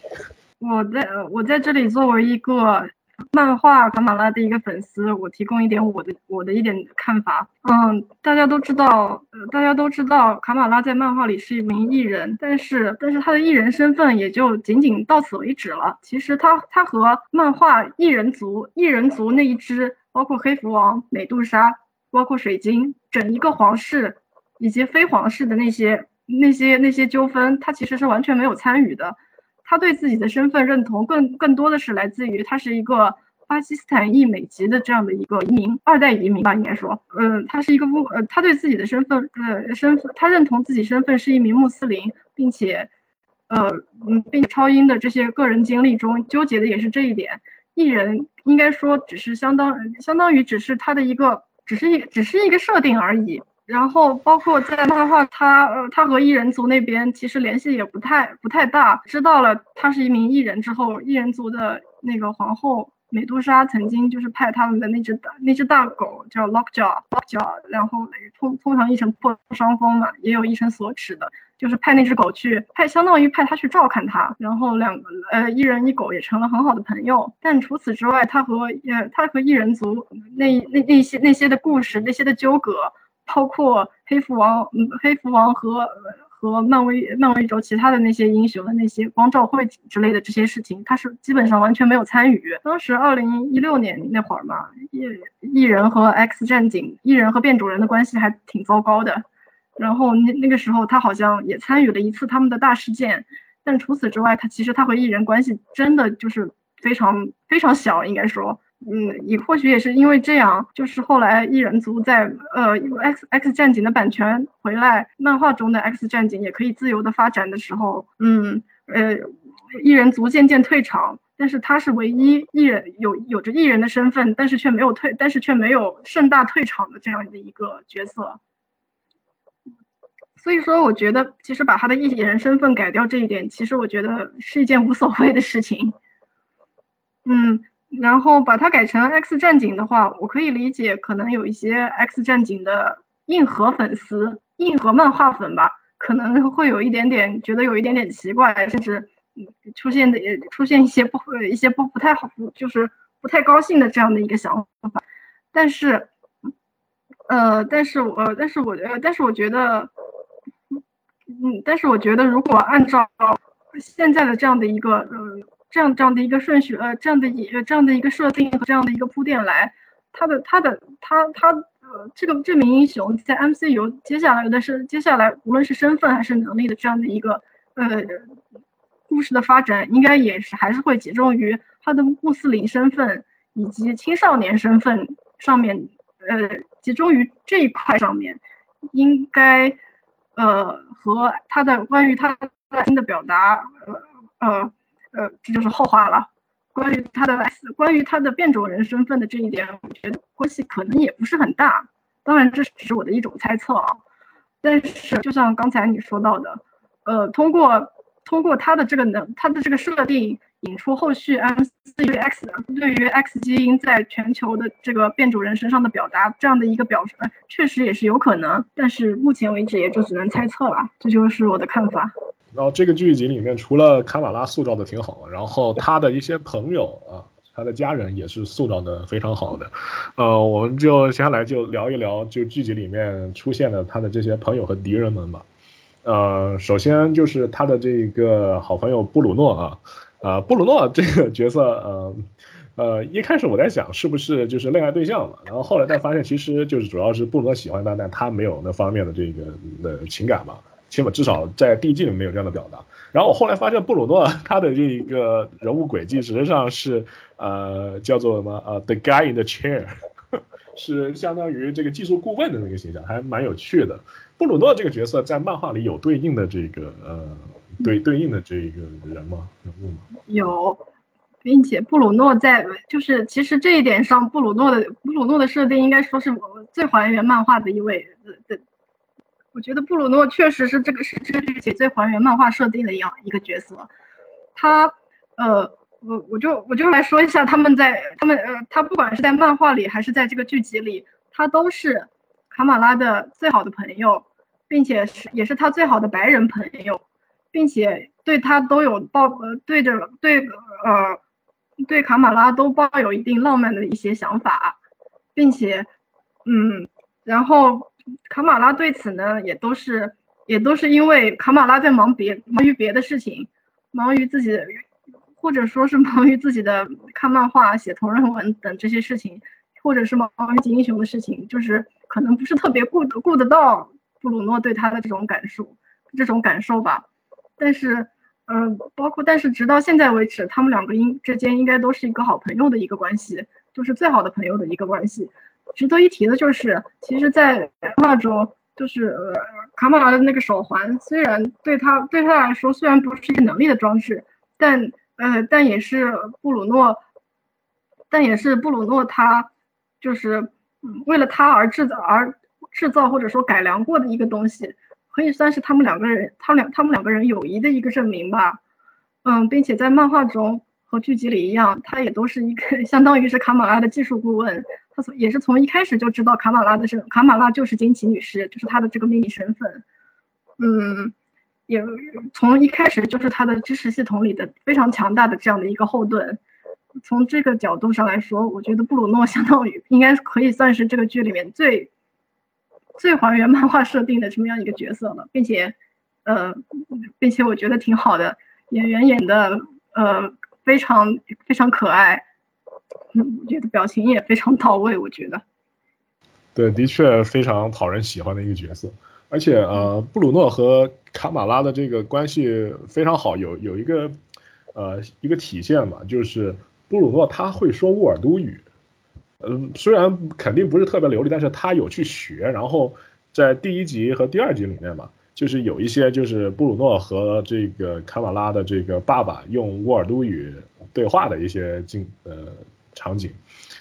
我在我在这里作为一个漫画卡马拉的一个粉丝，我提供一点我的我的一点看法。嗯，大家都知道，大家都知道卡马拉在漫画里是一名艺人，但是但是他的艺人身份也就仅仅到此为止了。其实他他和漫画艺人族艺人族那一支，包括黑蝠王、美杜莎，包括水晶，整一个皇室以及非皇室的那些那些那些纠纷，他其实是完全没有参与的。他对自己的身份认同更更多的是来自于他是一个。巴基斯坦裔美籍的这样的一个移民，二代移民吧，应该说，嗯，他是一个穆，呃，他对自己的身份，呃，身份，他认同自己身份是一名穆斯林，并且，呃，嗯，并超英的这些个人经历中纠结的也是这一点。艺人应该说只是相当，相当于只是他的一个，只是一，只是一个设定而已。然后包括在漫画，他，呃，他和艺人族那边其实联系也不太，不太大。知道了他是一名艺人之后，艺人族的那个皇后。美杜莎曾经就是派他们的那只大那只大狗叫 Lockjaw，Lockjaw，然后通通常译成破伤风嘛，也有译成锁齿的，就是派那只狗去派，相当于派他去照看他，然后两个呃一人一狗也成了很好的朋友。但除此之外，他和呃他和异人族那那那些那些的故事，那些的纠葛，包括黑蝠王，嗯黑蝠王和。和漫威漫威轴其他的那些英雄的那些光照会之类的这些事情，他是基本上完全没有参与。当时二零一六年那会儿嘛，异异人和 X 战警，异人和变种人的关系还挺糟糕的。然后那那个时候他好像也参与了一次他们的大事件，但除此之外，他其实他和异人关系真的就是非常非常小，应该说。嗯，也或许也是因为这样，就是后来异人族在呃 X X 战警的版权回来，漫画中的 X 战警也可以自由的发展的时候，嗯呃，异人族渐渐退场，但是他是唯一异人有有着异人的身份，但是却没有退，但是却没有盛大退场的这样的一个角色。所以说，我觉得其实把他的异人身份改掉这一点，其实我觉得是一件无所谓的事情。嗯。然后把它改成 X 战警的话，我可以理解，可能有一些 X 战警的硬核粉丝、硬核漫画粉吧，可能会有一点点觉得有一点点奇怪，甚至出现的也出现一些不一些不不太好，就是不太高兴的这样的一个想法。但是，呃，但是我，但是我，呃，但是我觉得，嗯，但是我觉得，如果按照现在的这样的一个，呃。这样这样的一个顺序，呃，这样的一这样的一个设定和这样的一个铺垫来，他的他的他他呃，这个这名英雄在 MCU 接下来的是接下来无论是身份还是能力的这样的一个呃故事的发展，应该也是还是会集中于他的穆斯林身份以及青少年身份上面，呃，集中于这一块上面，应该呃和他的关于他的心的表达，呃呃。呃，这就是后话了。关于他的关于他的变种人身份的这一点，我觉得关系可能也不是很大。当然，这只是我的一种猜测啊。但是，就像刚才你说到的，呃，通过通过他的这个能，他的这个设定。引出后续 M C U X 对于 X 基因在全球的这个变种人身上的表达，这样的一个表述，确实也是有可能，但是目前为止也就只能猜测了。这就是我的看法。然后这个剧集里面，除了卡马拉塑造的挺好，然后他的一些朋友啊，他的家人也是塑造的非常好的。呃，我们就接下来就聊一聊，就剧集里面出现的他的这些朋友和敌人们吧。呃，首先就是他的这个好朋友布鲁诺啊。啊，布鲁诺这个角色，呃，呃，一开始我在想是不是就是恋爱对象嘛，然后后来才发现其实就是主要是布鲁诺喜欢他，但他没有那方面的这个的情感嘛，起码至少在第一季里没有这样的表达。然后我后来发现布鲁诺 他的这一个人物轨迹实际上是呃叫做什么呃 The guy in the chair，是相当于这个技术顾问的那个形象，还蛮有趣的。布鲁诺这个角色在漫画里有对应的这个呃。对对应的这一个人吗？人物吗？有，并且布鲁诺在就是其实这一点上，布鲁诺的布鲁诺的设定应该说是我最还原漫画的一位。的，我觉得布鲁诺确实是这个是这个剧集最还原漫画设定的一样一个角色。他呃，我我就我就来说一下他们在他们呃，他不管是在漫画里还是在这个剧集里，他都是卡马拉的最好的朋友，并且是也是他最好的白人朋友。并且对他都有抱呃对着对呃对卡马拉都抱有一定浪漫的一些想法，并且嗯，然后卡马拉对此呢，也都是也都是因为卡马拉在忙别忙于别的事情，忙于自己的，或者说是忙于自己的看漫画、写同人文等这些事情，或者是忙于英雄的事情，就是可能不是特别顾得顾得到布鲁诺对他的这种感受，这种感受吧。但是，嗯，包括但是直到现在为止，他们两个应之间应该都是一个好朋友的一个关系，就是最好的朋友的一个关系。值得一提的就是，其实，在漫画中，就是呃，卡马拉的那个手环，虽然对他对他来说虽然不是一个能力的装置，但呃，但也是布鲁诺，但也是布鲁诺他就是为了他而制造而制造或者说改良过的一个东西，可以算是他们两个人他两他们两个人友谊的一个证明吧。嗯，并且在漫画中和剧集里一样，他也都是一个 相当于是卡马拉的技术顾问。从也是从一开始就知道卡马拉的身，卡马拉就是惊奇女士，就是她的这个秘密身份。嗯，也从一开始就是他的知识系统里的非常强大的这样的一个后盾。从这个角度上来说，我觉得布鲁诺相当于应该可以算是这个剧里面最最还原漫画设定的这么样一个角色了，并且呃，并且我觉得挺好的，演员演的呃非常非常可爱。嗯，我觉得表情也非常到位。我觉得，对，的确非常讨人喜欢的一个角色。而且，呃，布鲁诺和卡马拉的这个关系非常好，有有一个，呃，一个体现嘛，就是布鲁诺他会说沃尔都语，嗯，虽然肯定不是特别流利，但是他有去学。然后在第一集和第二集里面嘛，就是有一些就是布鲁诺和这个卡马拉的这个爸爸用沃尔都语对话的一些镜，呃。场景，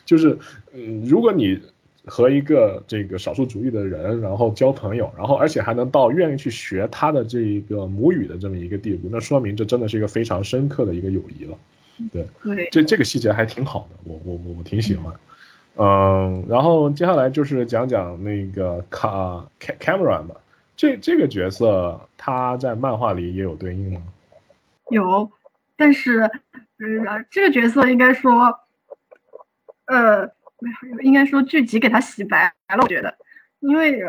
就是，嗯，如果你和一个这个少数族裔的人，然后交朋友，然后而且还能到愿意去学他的这一个母语的这么一个地步，那说明这真的是一个非常深刻的一个友谊了。对，对，这这个细节还挺好的，我我我我挺喜欢。嗯，然后接下来就是讲讲那个卡 Cameron 吧，这这个角色他在漫画里也有对应吗？有，但是，呃，这个角色应该说。呃，应该说剧集给他洗白了，我觉得，因为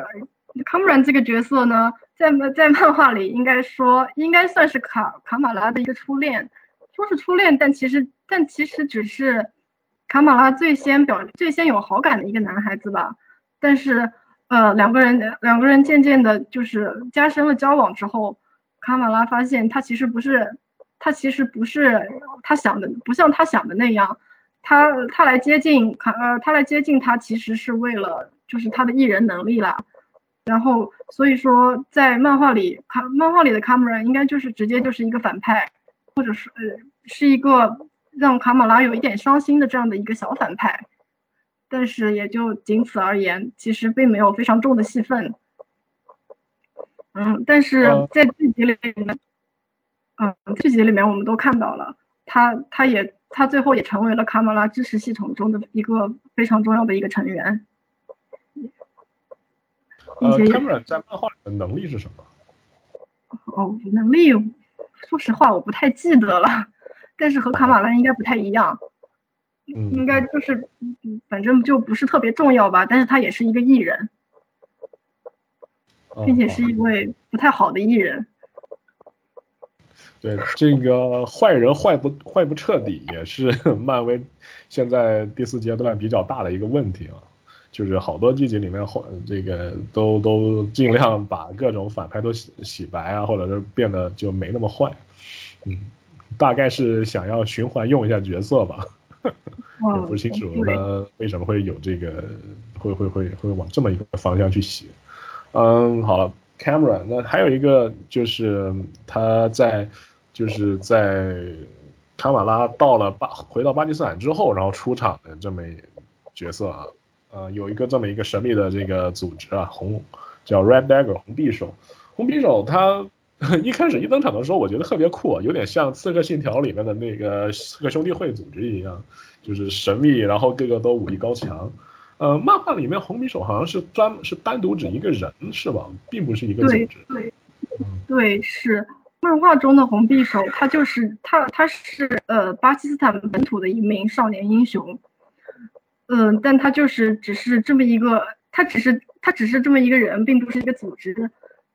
卡姆兰这个角色呢，在在漫画里应该说应该算是卡卡马拉的一个初恋，说是初恋，但其实但其实只是卡马拉最先表最先有好感的一个男孩子吧。但是呃，两个人两个人渐渐的就是加深了交往之后，卡马拉发现他其实不是他其实不是他想的，不像他想的那样。他他来接近卡呃，他来接近他其实是为了就是他的艺人能力啦，然后所以说在漫画里卡漫画里的卡姆拉应该就是直接就是一个反派，或者是呃是一个让卡马拉有一点伤心的这样的一个小反派，但是也就仅此而言，其实并没有非常重的戏份。嗯，但是在剧集里面，嗯，剧集里面我们都看到了他他也。他最后也成为了卡马拉支持系统中的一个非常重要的一个成员。呃，卡马拉在漫画里的能力是什么？哦，能力，说实话我不太记得了，但是和卡马拉应该不太一样。嗯，应该就是，反正就不是特别重要吧。但是他也是一个艺人，并且是一位不太好的艺人。对这个坏人坏不坏不彻底，也是 漫威现在第四阶段比较大的一个问题啊。就是好多剧集里面坏这个都都尽量把各种反派都洗洗白啊，或者是变得就没那么坏。嗯，大概是想要循环用一下角色吧。也不清楚他为什么会有这个会会会会往这么一个方向去写。嗯，好了，Camera，那还有一个就是他在。就是在卡马拉到了巴回到巴基斯坦之后，然后出场的这么一角色啊，呃，有一个这么一个神秘的这个组织啊，红叫 Red Dagger 红匕首，红匕首他 一开始一登场的时候，我觉得特别酷，有点像《刺客信条》里面的那个刺客兄弟会组织一样，就是神秘，然后个个都武艺高强。呃，漫画里面红匕首好像是专是单独指一个人是吧，并不是一个组织。对，对，是。漫画中的红匕首，他就是他，他是呃巴基斯坦本土的一名少年英雄，嗯，但他就是只是这么一个他只是他只是这么一个人，并不是一个组织，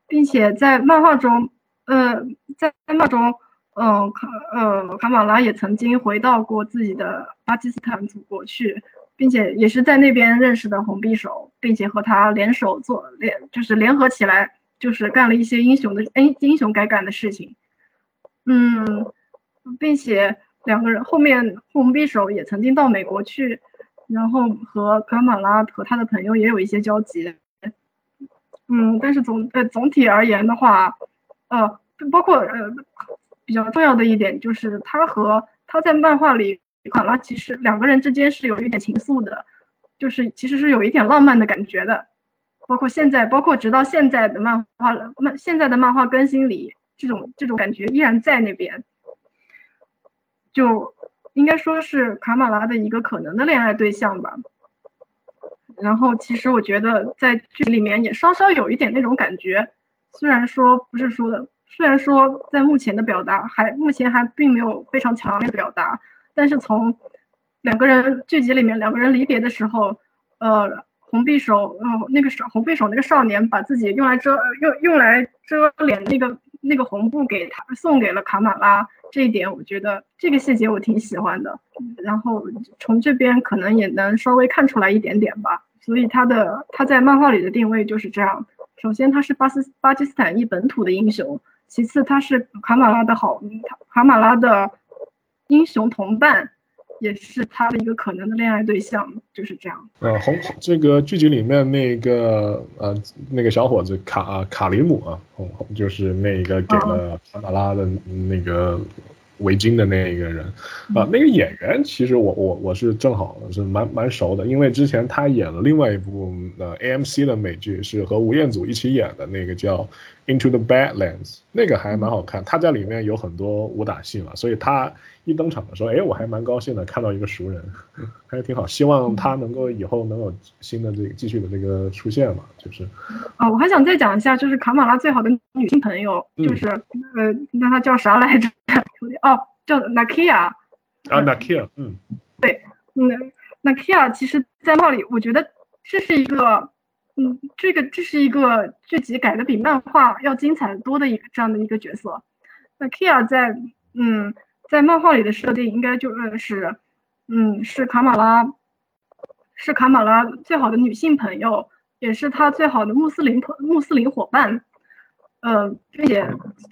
并且在漫画中，呃，在漫画中，嗯卡呃卡马拉也曾经回到过自己的巴基斯坦祖国去，并且也是在那边认识的红匕首，并且和他联手做联就是联合起来，就是干了一些英雄的英英雄该干的事情，嗯，并且两个人后面红匕首也曾经到美国去。然后和卡马拉和他的朋友也有一些交集，嗯，但是总呃总体而言的话，呃，包括呃比较重要的一点就是他和他在漫画里卡拉其实两个人之间是有一点情愫的，就是其实是有一点浪漫的感觉的，包括现在，包括直到现在的漫画漫现在的漫画更新里，这种这种感觉依然在那边，就。应该说是卡马拉的一个可能的恋爱对象吧。然后其实我觉得在剧里面也稍稍有一点那种感觉，虽然说不是说的，虽然说在目前的表达还目前还并没有非常强烈的表达，但是从两个人剧集里面两个人离别的时候，呃，红匕首，嗯，那个少红匕首那个少年把自己用来遮用用来遮脸那个那个红布给他送给了卡马拉。这一点我觉得这个细节我挺喜欢的，然后从这边可能也能稍微看出来一点点吧。所以他的他在漫画里的定位就是这样：首先他是巴斯巴基斯坦裔本土的英雄，其次他是卡马拉的好卡马拉的英雄同伴。也是他的一个可能的恋爱对象，就是这样。呃，红这个剧集里面那个呃那个小伙子卡卡里姆啊，红红就是那个给了卡马拉的那个围巾的那一个人啊，那个演员其实我我我是正好是蛮蛮熟的，因为之前他演了另外一部呃 AMC 的美剧，是和吴彦祖一起演的那个叫 Into the Badlands，那个还蛮好看，他在里面有很多武打戏嘛，所以他。一登场的时候，哎，我还蛮高兴的，看到一个熟人，还是挺好。希望他能够以后能有新的这个继续的这个出现嘛，就是。啊，我还想再讲一下，就是卡马拉最好的女性朋友，就是呃，那她叫啥来着？哦，叫 Nakia。啊，Nakia，嗯，对，嗯，Nakia，其实，在那里，我觉得这是一个，嗯，这个这是一个剧集改的比漫画要精彩多的一个这样的一个角色。那 Kia 在，嗯。在漫画里的设定应该就是，嗯，是卡马拉，是卡马拉最好的女性朋友，也是他最好的穆斯林朋穆斯林伙伴，呃，并且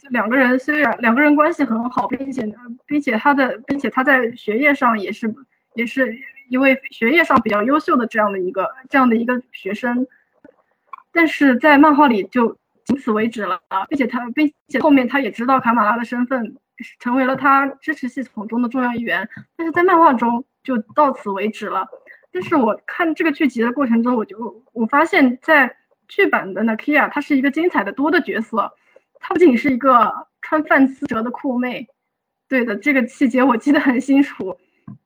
两个人虽然两个人关系很好，并且并且他的并且他在学业上也是也是一位学业上比较优秀的这样的一个这样的一个学生，但是在漫画里就仅此为止了，并且他并且后面他也知道卡马拉的身份。成为了他支持系统中的重要一员，但是在漫画中就到此为止了。但是我看这个剧集的过程中，我就我发现，在剧版的 Nakia，她是一个精彩的多的角色。她不仅是一个穿范思哲的酷妹，对的，这个细节我记得很清楚。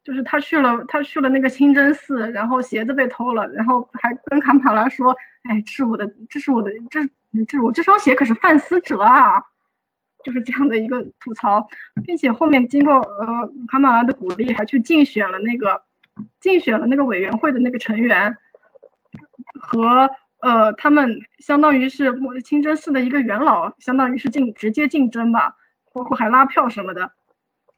就是他去了，他去了那个清真寺，然后鞋子被偷了，然后还跟卡马拉说：“哎，这是我的，这是我的，这这我这双鞋可是范思哲啊。”就是这样的一个吐槽，并且后面经过呃卡马拉的鼓励，还去竞选了那个竞选了那个委员会的那个成员，和呃他们相当于是清真寺的一个元老，相当于是竞直接竞争吧，包括还拉票什么的，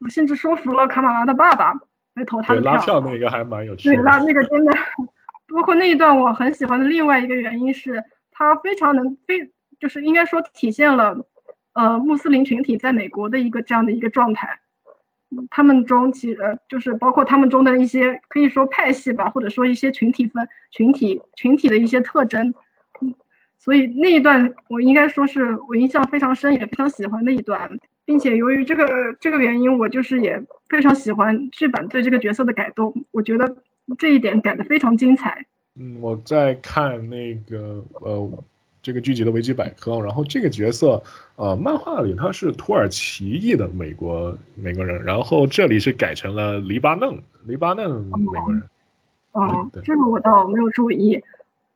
我甚至说服了卡马拉的爸爸来投他的票。拉票那个还蛮有趣。对，拉那个真的，包括那一段我很喜欢的另外一个原因是，他非常能非就是应该说体现了。呃，穆斯林群体在美国的一个这样的一个状态，他们中其实就是包括他们中的一些可以说派系吧，或者说一些群体分群体群体的一些特征。嗯，所以那一段我应该说是我印象非常深，也非常喜欢的一段，并且由于这个这个原因，我就是也非常喜欢剧版对这个角色的改动，我觉得这一点改的非常精彩。嗯，我在看那个呃。这个剧集的维基百科，然后这个角色，呃，漫画里他是土耳其裔的美国美国人，然后这里是改成了黎巴嫩黎巴嫩美国人。哦，这个我倒没有注意，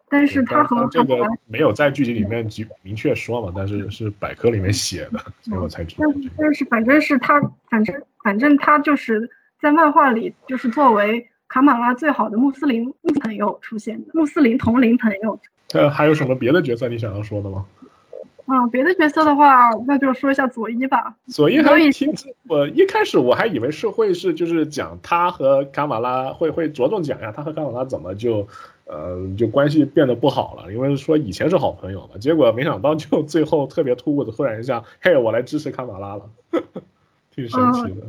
但是他和这个没有在剧集里面明明确说嘛，但是是百科里面写的，所以我才知道。但是反正是他，反正反正他就是在漫画里就是作为。卡马拉最好的穆斯林朋友出现的，穆斯林同龄朋友。呃，还有什么别的角色你想要说的吗？啊，别的角色的话，那就说一下佐伊吧。佐伊还挺，我一开始我还以为是会是就是讲他和卡马拉会会着重讲一下他和卡马拉怎么就呃就关系变得不好了，因为说以前是好朋友嘛，结果没想到就 最后特别突兀的忽然一下，嘿，我来支持卡马拉了，挺神奇的。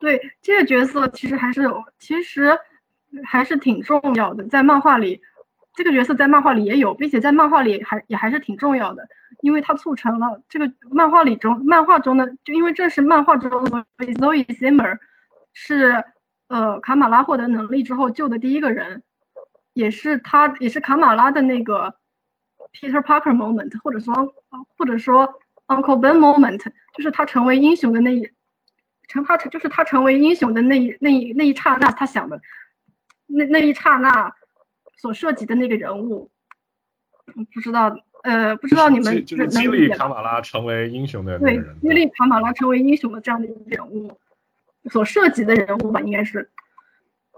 对，这个角色其实还是，其实还是挺重要的，在漫画里。这个角色在漫画里也有，并且在漫画里还也还是挺重要的，因为它促成了这个漫画里中漫画中的，就因为这是漫画中的 Zoe Zimmer 是呃卡马拉获得能力之后救的第一个人，也是他也是卡马拉的那个 Peter Parker moment，或者说或者说 Uncle Ben moment，就是他成为英雄的那一成他就是他成为英雄的那一那一那一刹那，他想的那那一刹那。所涉及的那个人物，不知道，呃，不知道你们就是激励卡马拉成为英雄的对，激励卡马拉成为英雄的这样的一个人物，所涉及的人物吧，应该是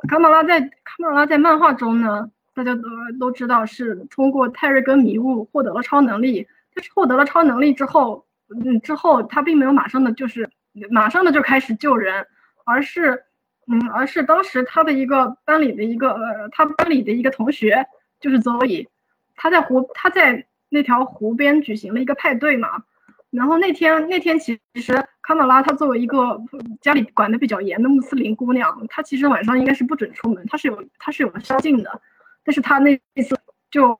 卡马拉在卡马拉在漫画中呢，大家都都知道是通过泰瑞根迷雾获得了超能力，但是获得了超能力之后，嗯，之后他并没有马上的就是马上的就开始救人，而是。嗯，而是当时他的一个班里的一个呃，他班里的一个同学就是 Zoe，他在湖他在那条湖边举行了一个派对嘛。然后那天那天其实卡马拉她作为一个家里管的比较严的穆斯林姑娘，她其实晚上应该是不准出门，她是有她是有宵禁的。但是她那次就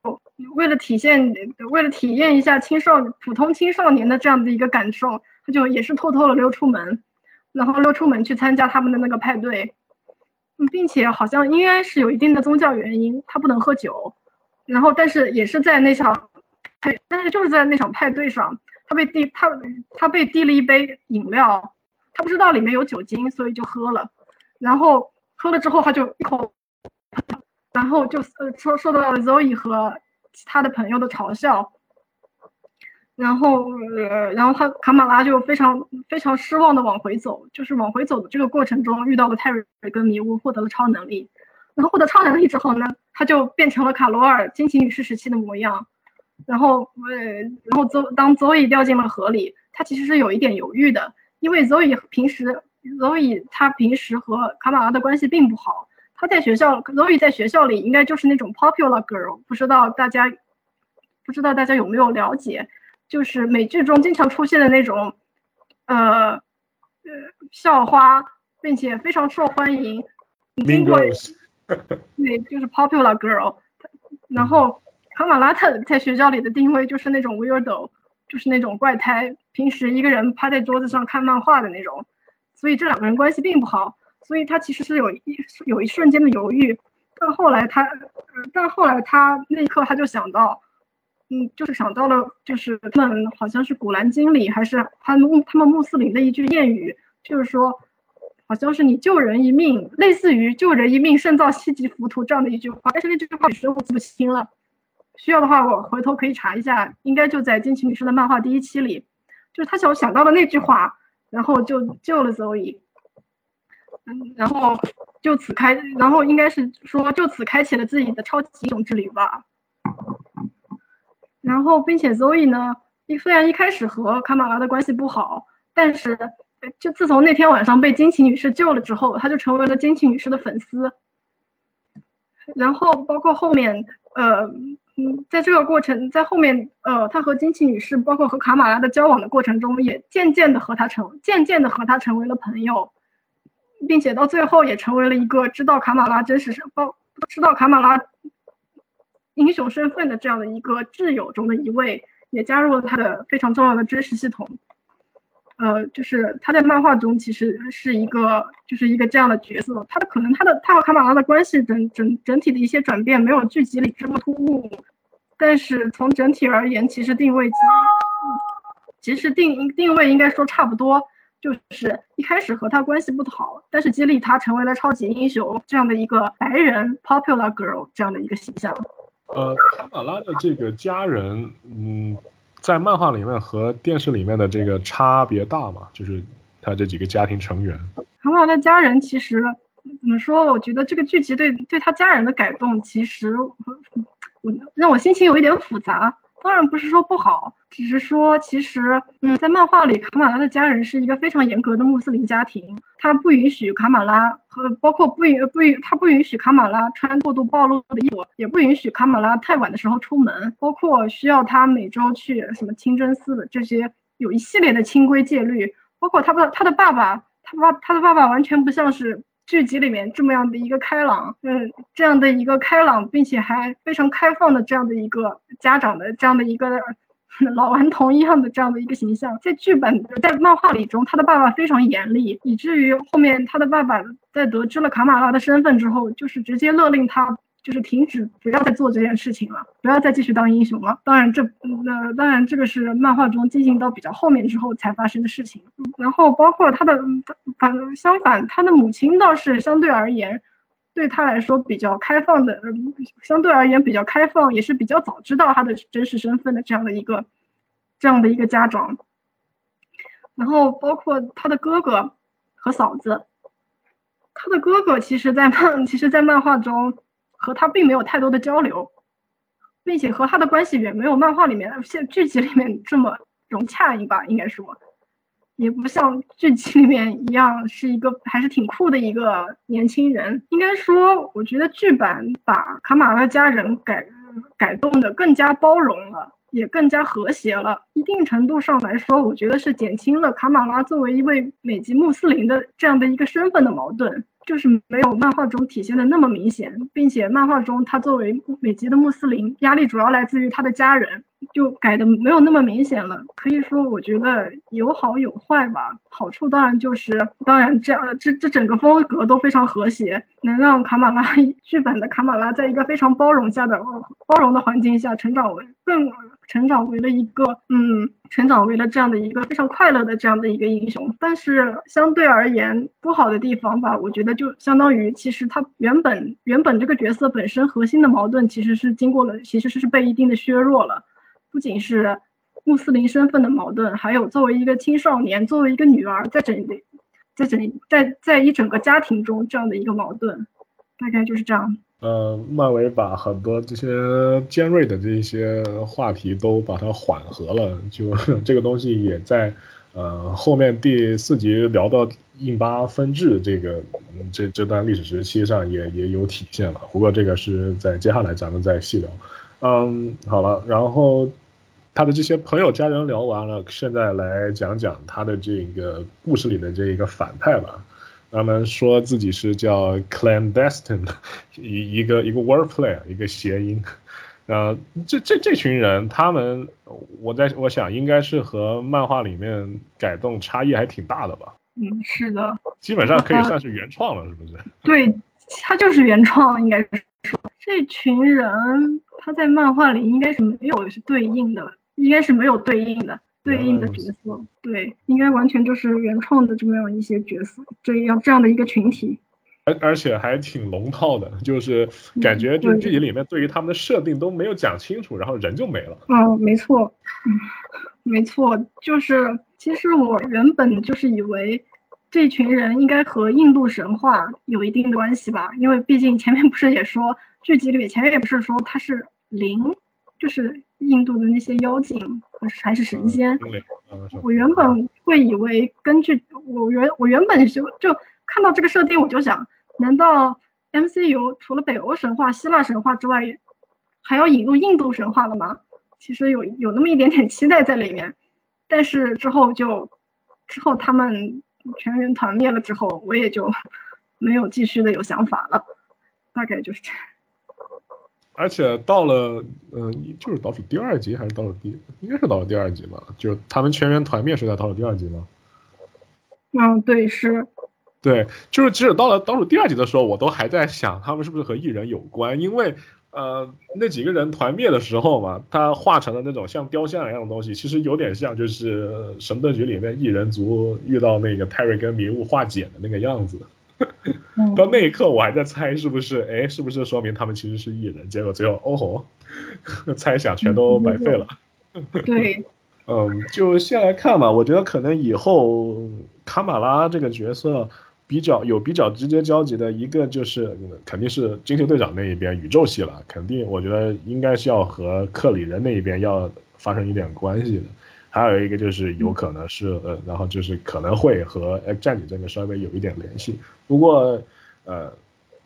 为了体现为了体验一下青少普通青少年的这样的一个感受，她就也是偷偷的溜出门。然后溜出门去参加他们的那个派对，并且好像应该是有一定的宗教原因，他不能喝酒。然后，但是也是在那场对，但是就是在那场派对上，他被递他他被递了一杯饮料，他不知道里面有酒精，所以就喝了。然后喝了之后，他就一口，然后就呃受受到了 Zoe 和其他的朋友的嘲笑。然后，呃，然后他卡马拉就非常非常失望的往回走，就是往回走的这个过程中遇到了泰瑞跟迷雾，获得了超能力。然后获得超能力之后呢，他就变成了卡罗尔惊奇女士时期的模样。然后，呃，然后邹当 Zoe 掉进了河里，他其实是有一点犹豫的，因为 Zoe 平时 Zoe 他平时和卡马拉的关系并不好。他在学校，Zoe 在学校里应该就是那种 popular girl，不知道大家不知道大家有没有了解？就是美剧中经常出现的那种，呃，呃，校花，并且非常受欢迎。对，就是 popular girl。然后卡马拉特在学校里的定位就是那种 weirdo，就是那种怪胎，平时一个人趴在桌子上看漫画的那种。所以这两个人关系并不好。所以他其实是有一有一瞬间的犹豫，但后来他，但后来他那一刻他就想到。嗯，就是想到了，就是他们好像是《古兰经》里，还是他们他们穆斯林的一句谚语，就是说，好像是你救人一命，类似于救人一命胜造七级浮屠这样的一句话。但是那句话确实我记不清了，需要的话我回头可以查一下，应该就在金奇女士的漫画第一期里，就是他想想到了那句话，然后就救了 Zoe，嗯，然后就此开，然后应该是说就此开启了自己的超级英雄之旅吧。然后，并且 Zoe 呢，一虽然一开始和卡马拉的关系不好，但是就自从那天晚上被金奇女士救了之后，他就成为了金奇女士的粉丝。然后，包括后面，呃，嗯，在这个过程，在后面，呃，他和金奇女士，包括和卡马拉的交往的过程中，也渐渐的和他成，渐渐的和他成为了朋友，并且到最后也成为了一个知道卡马拉真实身，包知道卡马拉。英雄身份的这样的一个挚友中的一位，也加入了他的非常重要的知识系统。呃，就是他在漫画中其实是一个，就是一个这样的角色。他的可能他的他和卡马拉的关系整整整体的一些转变没有剧集里这么突兀，但是从整体而言，其实定位其实定定位应该说差不多，就是一开始和他关系不好，但是激励他成为了超级英雄这样的一个白人 popular girl 这样的一个形象。呃，卡马拉的这个家人，嗯，在漫画里面和电视里面的这个差别大吗？就是他这几个家庭成员。唐老的家人其实，怎么说？我觉得这个剧集对对他家人的改动，其实我让我心情有一点复杂。当然不是说不好，只是说其实，嗯，在漫画里，卡马拉的家人是一个非常严格的穆斯林家庭，他不允许卡马拉和包括不允不允他不允许卡马拉穿过度暴露的衣服，也不允许卡马拉太晚的时候出门，包括需要他每周去什么清真寺的这些有一系列的清规戒律，包括他的他的爸爸，他爸他的爸爸完全不像是。剧集里面这么样的一个开朗，嗯，这样的一个开朗，并且还非常开放的这样的一个家长的这样的一个 老顽童一样的这样的一个形象，在剧本在漫画里中，他的爸爸非常严厉，以至于后面他的爸爸在得知了卡马拉的身份之后，就是直接勒令他。就是停止，不要再做这件事情了，不要再继续当英雄了。当然，这那当然这个是漫画中进行到比较后面之后才发生的事情。然后包括他的反相反，他的母亲倒是相对而言，对他来说比较开放的，相对而言比较开放，也是比较早知道他的真实身份的这样的一个这样的一个家长。然后包括他的哥哥和嫂子，他的哥哥其实，在漫其实，在漫画中。和他并没有太多的交流，并且和他的关系也没有漫画里面、现剧集里面这么融洽一吧，应该说，也不像剧集里面一样是一个还是挺酷的一个年轻人。应该说，我觉得剧版把卡马拉家人改改动的更加包容了，也更加和谐了。一定程度上来说，我觉得是减轻了卡马拉作为一位美籍穆斯林的这样的一个身份的矛盾。就是没有漫画中体现的那么明显，并且漫画中他作为美籍的穆斯林，压力主要来自于他的家人，就改的没有那么明显了。可以说，我觉得有好有坏吧。好处当然就是，当然这样这这整个风格都非常和谐，能让卡马拉剧本的卡马拉在一个非常包容下的包容的环境下成长为更。成长为了一个，嗯，成长为了这样的一个非常快乐的这样的一个英雄。但是相对而言，不好的地方吧，我觉得就相当于，其实他原本原本这个角色本身核心的矛盾，其实是经过了，其实是被一定的削弱了。不仅是穆斯林身份的矛盾，还有作为一个青少年，作为一个女儿，在整在整在在一整个家庭中这样的一个矛盾，大概就是这样。呃，漫威把很多这些尖锐的这些话题都把它缓和了，就 这个东西也在呃后面第四集聊到印巴分治这个这这段历史时期上也也有体现了。不过这个是在接下来咱们再细聊。嗯，好了，然后他的这些朋友家人聊完了，现在来讲讲他的这个故事里的这一个反派吧。他们说自己是叫 clandestine，一一个一个 wordplay，一个谐音。呃，这这这群人，他们我在我想应该是和漫画里面改动差异还挺大的吧？嗯，是的，基本上可以算是原创了，是不是？对，他就是原创，应该说这群人他在漫画里应该是没有是对应的，应该是没有对应的。对应的角色，对，应该完全就是原创的这么样一些角色，这样这样的一个群体，而而且还挺龙套的，就是感觉就是剧集里面对于他们的设定都没有讲清楚，然后人就没了。嗯，没错，嗯，没错，就是其实我原本就是以为这群人应该和印度神话有一定的关系吧，因为毕竟前面不是也说剧集里面前面也不是说他是灵，就是印度的那些妖精。还是神仙，我原本会以为根据我原我原本就就看到这个设定，我就想，难道 MCU 除了北欧神话、希腊神话之外，还要引入印度神话了吗？其实有有那么一点点期待在里面，但是之后就之后他们全员团灭了之后，我也就没有继续的有想法了，大概就是这样。而且到了，嗯，就是倒数第二集还是倒数第，应该是倒数第二集吧？就他们全员团灭是在倒数第二集吗？嗯，对，是。对，就是即使到了倒数第二集的时候，我都还在想他们是不是和异人有关，因为呃，那几个人团灭的时候嘛，他化成了那种像雕像一样的东西，其实有点像就是神盾局里面异人族遇到那个泰瑞跟迷雾化茧的那个样子。到那一刻，我还在猜是不是，哎，是不是说明他们其实是异人？结果最后，哦吼，猜想全都白费了。对，嗯，就先来看吧。我觉得可能以后卡马拉这个角色比较有比较直接交集的一个就是肯定是惊奇队长那一边宇宙系了，肯定我觉得应该是要和克里人那一边要发生一点关系的。还有一个就是有可能是呃，然后就是可能会和 X 战警这个稍微有一点联系。不过呃，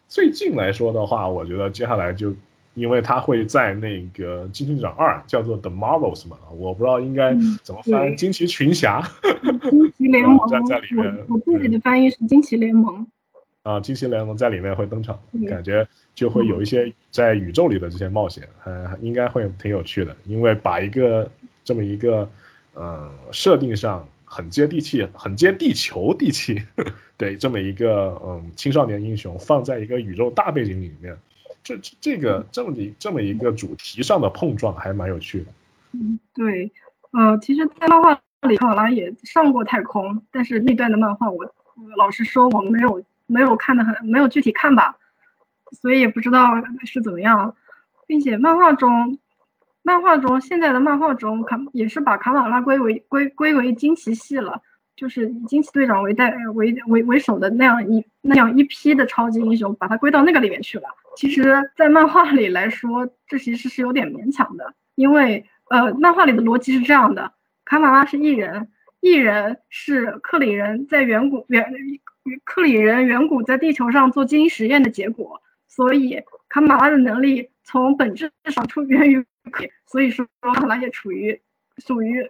最近来说的话，我觉得接下来就。因为他会在那个《惊奇队长二》叫做《The Marvels》嘛，我不知道应该怎么翻《惊奇群侠》。惊奇联盟 在在里面，我自己的翻译是《惊奇联盟》。啊，《惊奇联盟》在里面会登场，感觉就会有一些在宇宙里的这些冒险，呃，应该会挺有趣的。因为把一个这么一个，呃，设定上很接地气、很接地球地气，对这么一个嗯青少年英雄放在一个宇宙大背景里面。这这个这么一这么一个主题上的碰撞还蛮有趣的。嗯，对，呃，其实，在漫画里，卡拉也上过太空，但是那段的漫画，我老实说，我没有没有看的很，没有具体看吧，所以也不知道是怎么样。并且漫画中，漫画中现在的漫画中，卡也是把卡马拉归为归归为惊奇系了。就是以惊奇队长为代为为为首的那样一那样一批的超级英雄，把它归到那个里面去了。其实，在漫画里来说，这其实是有点勉强的，因为呃，漫画里的逻辑是这样的：卡马拉是异人，异人是克里人在远古远克里人远古在地球上做基因实验的结果，所以卡马拉的能力从本质上出源于，所以说卡马拉也处于属于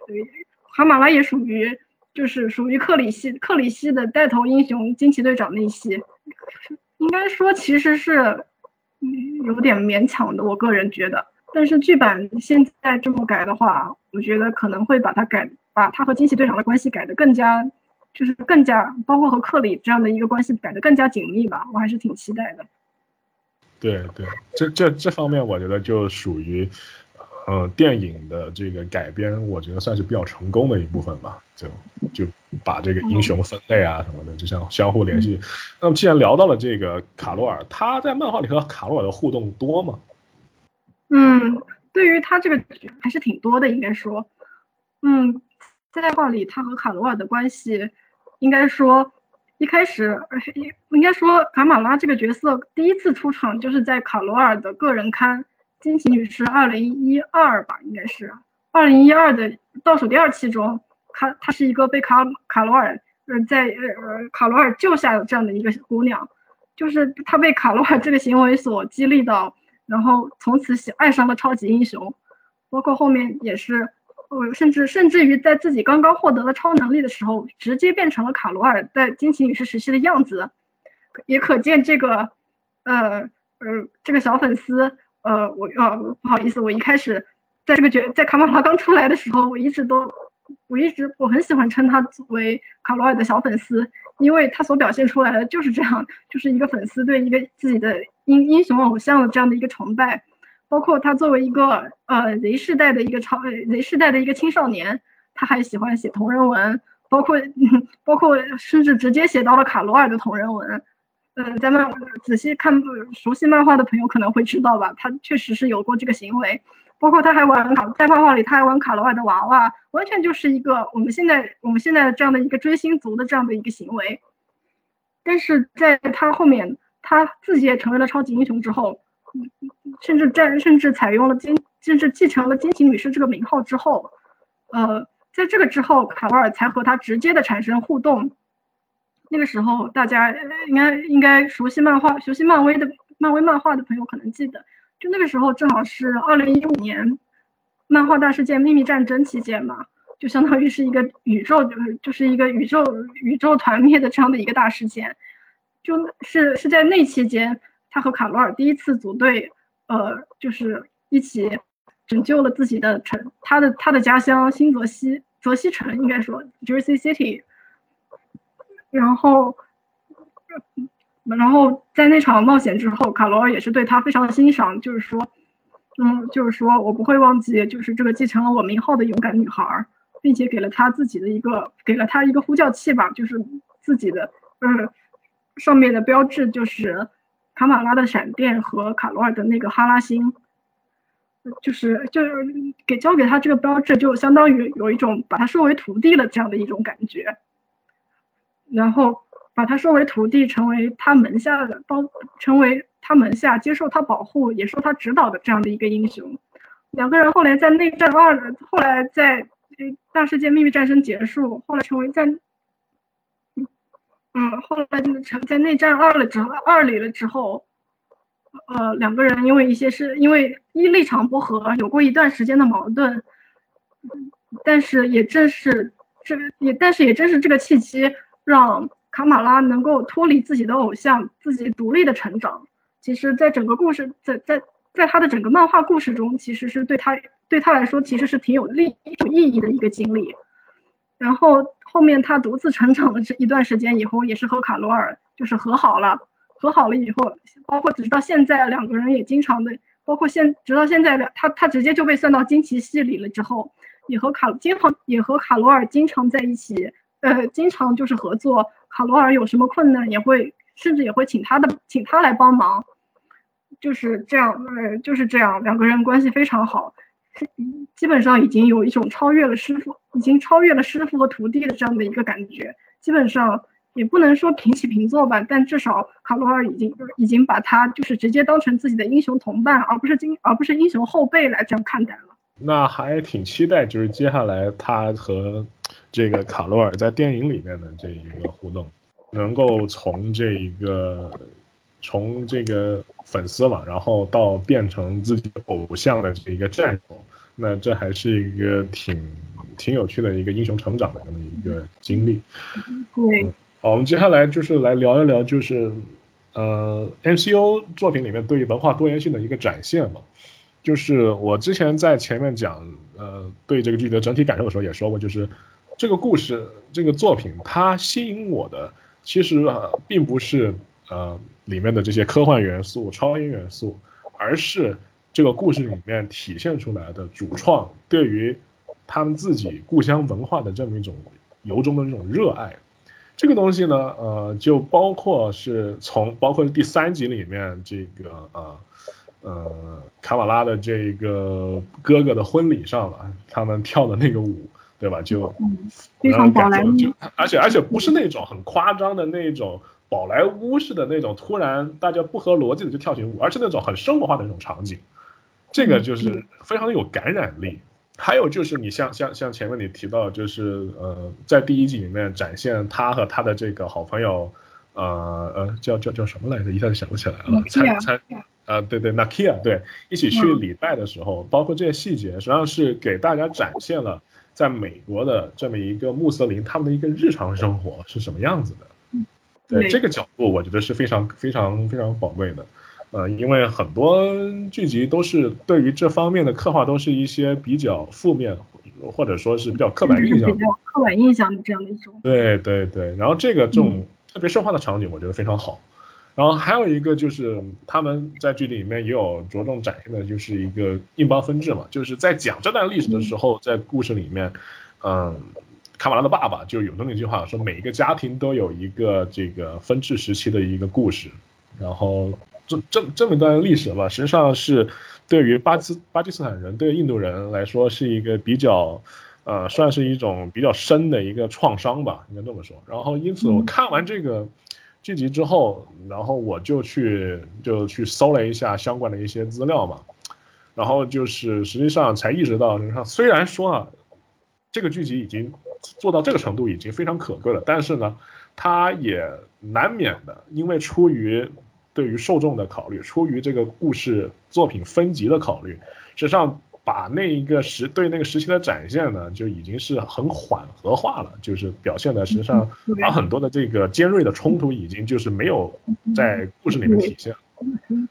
卡马拉也属于。就是属于克里希克里希的带头英雄惊奇队长那一系，应该说其实是嗯有点勉强的，我个人觉得。但是剧版现在这么改的话，我觉得可能会把它改，把他和惊奇队长的关系改得更加，就是更加，包括和克里这样的一个关系改得更加紧密吧。我还是挺期待的。对对，这这这方面我觉得就属于。嗯，电影的这个改编，我觉得算是比较成功的一部分吧。就就把这个英雄分类啊什么的，就像相互联系。那么既然聊到了这个卡罗尔，他在漫画里和卡罗尔的互动多吗？嗯，对于他这个还是挺多的，应该说。嗯，在漫画里，他和卡罗尔的关系，应该说一开始，应该说卡马拉这个角色第一次出场就是在卡罗尔的个人刊。惊奇女士二零一二吧，应该是。二零一二的倒数第二期中，她她是一个被卡卡罗尔呃在呃卡罗尔救下的这样的一个姑娘，就是她被卡罗尔这个行为所激励到，然后从此喜爱上了超级英雄，包括后面也是，呃甚至甚至于在自己刚刚获得了超能力的时候，直接变成了卡罗尔在惊奇女士时期的样子，也可见这个呃呃这个小粉丝。呃，我呃不好意思，我一开始在这个角在卡马拉刚出来的时候，我一直都我一直我很喜欢称他作为卡罗尔的小粉丝，因为他所表现出来的就是这样，就是一个粉丝对一个自己的英英雄偶像的这样的一个崇拜，包括他作为一个呃 Z 世代的一个超 Z 世代的一个青少年，他还喜欢写同人文，包括 包括甚至直接写到了卡罗尔的同人文。嗯，咱们仔细看熟悉漫画的朋友可能会知道吧，他确实是有过这个行为，包括他还玩卡，在漫画里他还玩卡罗尔的娃娃，完全就是一个我们现在我们现在这样的一个追星族的这样的一个行为。但是在他后面，他自己也成为了超级英雄之后，甚至战甚至采用了金，甚至继承了惊奇女士这个名号之后，呃，在这个之后，卡罗尔才和他直接的产生互动。那个时候，大家应该应该熟悉漫画、熟悉漫威的漫威漫画的朋友可能记得，就那个时候正好是二零一五年漫画大事件《秘密战争》期间嘛，就相当于是一个宇宙，就是就是一个宇宙宇宙团灭的这样的一个大事件，就是是在那期间，他和卡罗尔第一次组队，呃，就是一起拯救了自己的城，他的他的家乡新泽西泽西城，应该说 Jersey City。然后，然后在那场冒险之后，卡罗尔也是对他非常的欣赏，就是说，嗯，就是说我不会忘记，就是这个继承了我名号的勇敢女孩，并且给了他自己的一个，给了他一个呼叫器吧，就是自己的，嗯，上面的标志就是卡马拉的闪电和卡罗尔的那个哈拉星，就是就是给交给他这个标志，就相当于有一种把他收为徒弟了这样的一种感觉。然后，把他收为徒弟，成为他门下的，包成为他门下接受他保护，也受他指导的这样的一个英雄。两个人后来在内战二，后来在大世界秘密战争结束，后来成为在，嗯，后来成在内战二了之后，二里了之后，呃，两个人因为一些事，因为一立场不合，有过一段时间的矛盾，但是也正是这个也，但是也正是这个契机，让卡马拉能够脱离自己的偶像，自己独立的成长。其实，在整个故事，在在。在他的整个漫画故事中，其实是对他对他来说，其实是挺有利有意义的一个经历。然后后面他独自成长了这一段时间以后，也是和卡罗尔就是和好了。和好了以后，包括直到现在，两个人也经常的，包括现直到现在，两他他直接就被算到惊奇系里了。之后也和卡经常也和卡罗尔经常在一起，呃，经常就是合作。卡罗尔有什么困难，也会甚至也会请他的请他来帮忙。就是这样，呃，就是这样，两个人关系非常好，基本上已经有一种超越了师傅，已经超越了师傅和徒弟的这样的一个感觉。基本上也不能说平起平坐吧，但至少卡罗尔已经已经把他就是直接当成自己的英雄同伴，而不是经而不是英雄后辈来这样看待了。那还挺期待，就是接下来他和这个卡罗尔在电影里面的这一个互动，能够从这一个。从这个粉丝嘛，然后到变成自己偶像的这一个战友，那这还是一个挺挺有趣的一个英雄成长的这么一个经历。对，好，我们接下来就是来聊一聊，就是呃，MCO 作品里面对于文化多元性的一个展现嘛。就是我之前在前面讲呃对这个剧的整体感受的时候也说过，就是这个故事这个作品它吸引我的其实并不是呃。里面的这些科幻元素、超英元素，而是这个故事里面体现出来的主创对于他们自己故乡文化的这么一种由衷的这种热爱。这个东西呢，呃，就包括是从包括第三集里面这个呃呃卡瓦拉的这个哥哥的婚礼上了，他们跳的那个舞，对吧？就非常宝莱坞，而且而且不是那种很夸张的那种。宝莱坞式的那种突然大家不合逻辑的就跳起舞，而是那种很生活化的那种场景，这个就是非常的有感染力。还有就是你像像像前面你提到，就是呃在第一季里面展现他和他的这个好朋友，呃呃叫叫叫什么来着？一下子想不起来了。参参啊对对，Nakia 对，一起去礼拜的时候，包括这些细节，实际上是给大家展现了在美国的这么一个穆斯林他们的一个日常生活是什么样子的。对这个角度，我觉得是非常非常非常宝贵的，呃，因为很多剧集都是对于这方面的刻画，都是一些比较负面，或者说是比较刻板印象、比较刻板印象的这样的一种。对对对，然后这个这种特别生化的场景，我觉得非常好。然后还有一个就是他们在剧里面也有着重展现的，就是一个印巴分治嘛，就是在讲这段历史的时候，在故事里面，嗯。卡马拉的爸爸就有那么一句话说，每一个家庭都有一个这个分治时期的一个故事，然后这这这么一段历史吧，实际上是对于巴基巴基斯坦人对印度人来说是一个比较，呃，算是一种比较深的一个创伤吧，应该这么说。然后因此我看完这个剧集之后，然后我就去就去搜了一下相关的一些资料嘛，然后就是实际上才意识到，实际上虽然说啊，这个剧集已经。做到这个程度已经非常可贵了，但是呢，他也难免的，因为出于对于受众的考虑，出于这个故事作品分级的考虑，实际上把那一个时对那个时期的展现呢，就已经是很缓和化了，就是表现的实际上把很多的这个尖锐的冲突已经就是没有在故事里面体现。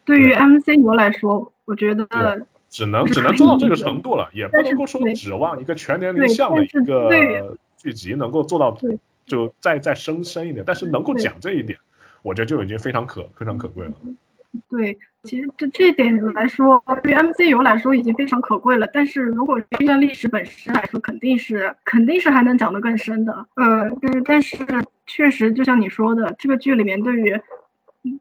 对于 MCU 来说，我觉得。只能只能做到这个程度了，也不能够说指望一个全年龄向的一个剧集能够做到，就再再深深一点。但是能够讲这一点，我觉得就已经非常可非常可贵了。对，其实这这点来说，对于 MCU 来说已经非常可贵了。但是如果这段历史本身来说，肯定是肯定是还能讲得更深的。呃，但但是确实就像你说的，这个剧里面对于。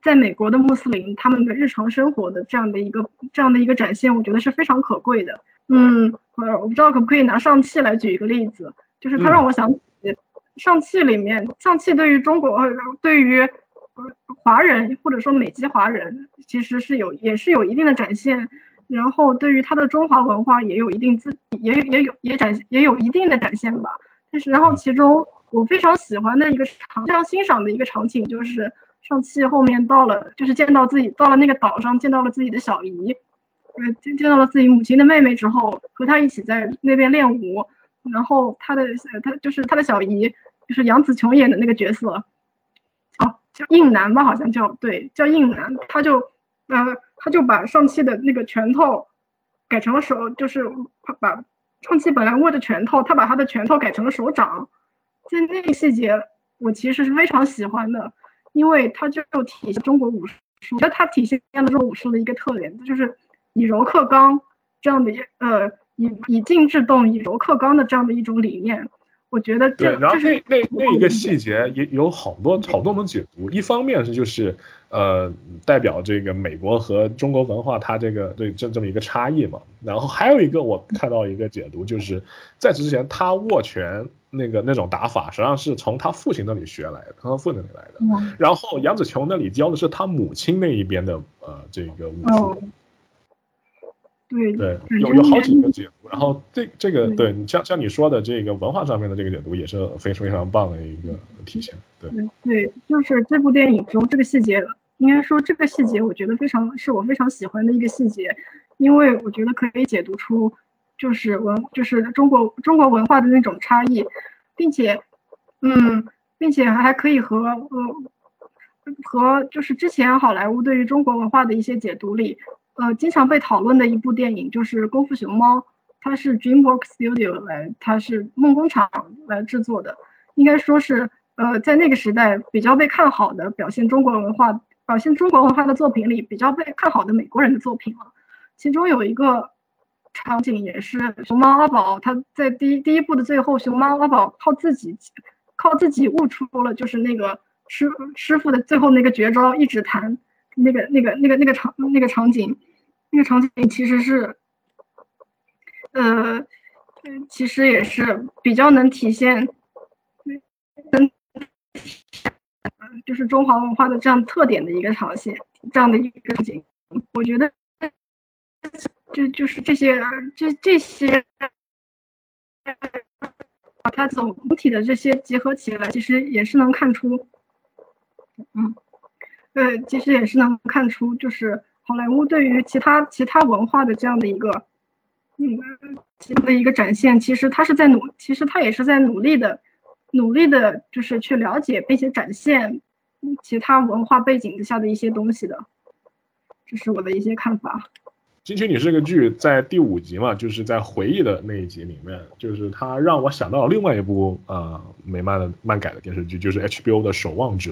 在美国的穆斯林，他们的日常生活的这样的一个这样的一个展现，我觉得是非常可贵的。嗯，呃，我不知道可不可以拿上汽来举一个例子，就是它让我想起，上汽里面，上汽对于中国，对于华人或者说美籍华人，其实是有也是有一定的展现。然后对于他的中华文化也有一定自也也有也展也有一定的展现吧。但是然后其中我非常喜欢的一个，非常欣赏的一个场景就是上汽后面到了，就是见到自己到了那个岛上，见到了自己的小姨，呃见见到了自己母亲的妹妹之后，和她一起在那边练舞。然后他的他就是他的小姨，就是杨紫琼演的那个角色，叫硬男吧，好像叫对叫硬男，他就呃。他就把上期的那个拳头改成了手，就是把上期本来握着拳头，他把他的拳头改成了手掌。在那个细节，我其实是非常喜欢的，因为他就体现中国武术，我觉得它体现了中国武术的一个特点，就是以柔克刚这样的呃以以静制动，以柔克刚的这样的一种理念。我觉得对，然后那那那一个细节也有好多好多种解读，一方面是就是。呃，代表这个美国和中国文化，它这个对这这么一个差异嘛。然后还有一个，我看到一个解读，就是在此之前他握拳那个那种打法，实际上是从他父亲那里学来的，从他父亲那里来的。然后杨紫琼那里教的是他母亲那一边的呃这个武术。对对，有有好几个解读。然后这这个对你像像你说的这个文化上面的这个解读，也是非常非常棒的一个体现。对对，就是这部电影中这个细节。应该说这个细节，我觉得非常是我非常喜欢的一个细节，因为我觉得可以解读出就是文就是中国中国文化的那种差异，并且，嗯，并且还可以和呃和就是之前好莱坞对于中国文化的一些解读里，呃，经常被讨论的一部电影就是《功夫熊猫》，它是 DreamWorks Studio 来，它是梦工厂来制作的，应该说是呃在那个时代比较被看好的表现中国文化。表现中国文化的作品里比较被看好的美国人的作品了，其中有一个场景也是熊猫阿宝，他在第一第一部的最后，熊猫阿宝靠自己靠自己悟出了就是那个师师傅的最后那个绝招一指弹，那个那个那个那个场那个场景，那个场景其实是，呃，其实也是比较能体现，嗯。就是中华文化的这样特点的一个场景，这样的一个场景，我觉得，就就是这些这这些，把它总体的这些结合起来，其实也是能看出，嗯，呃，其实也是能看出，就是好莱坞对于其他其他文化的这样的一个，嗯，的一个展现，其实他是在努，其实他也是在努力的。努力的，就是去了解并且展现其他文化背景之下的一些东西的，这是我的一些看法。金曲女士这个剧在第五集嘛，就是在回忆的那一集里面，就是它让我想到了另外一部呃美漫的漫改的电视剧，就是 HBO 的《守望者》。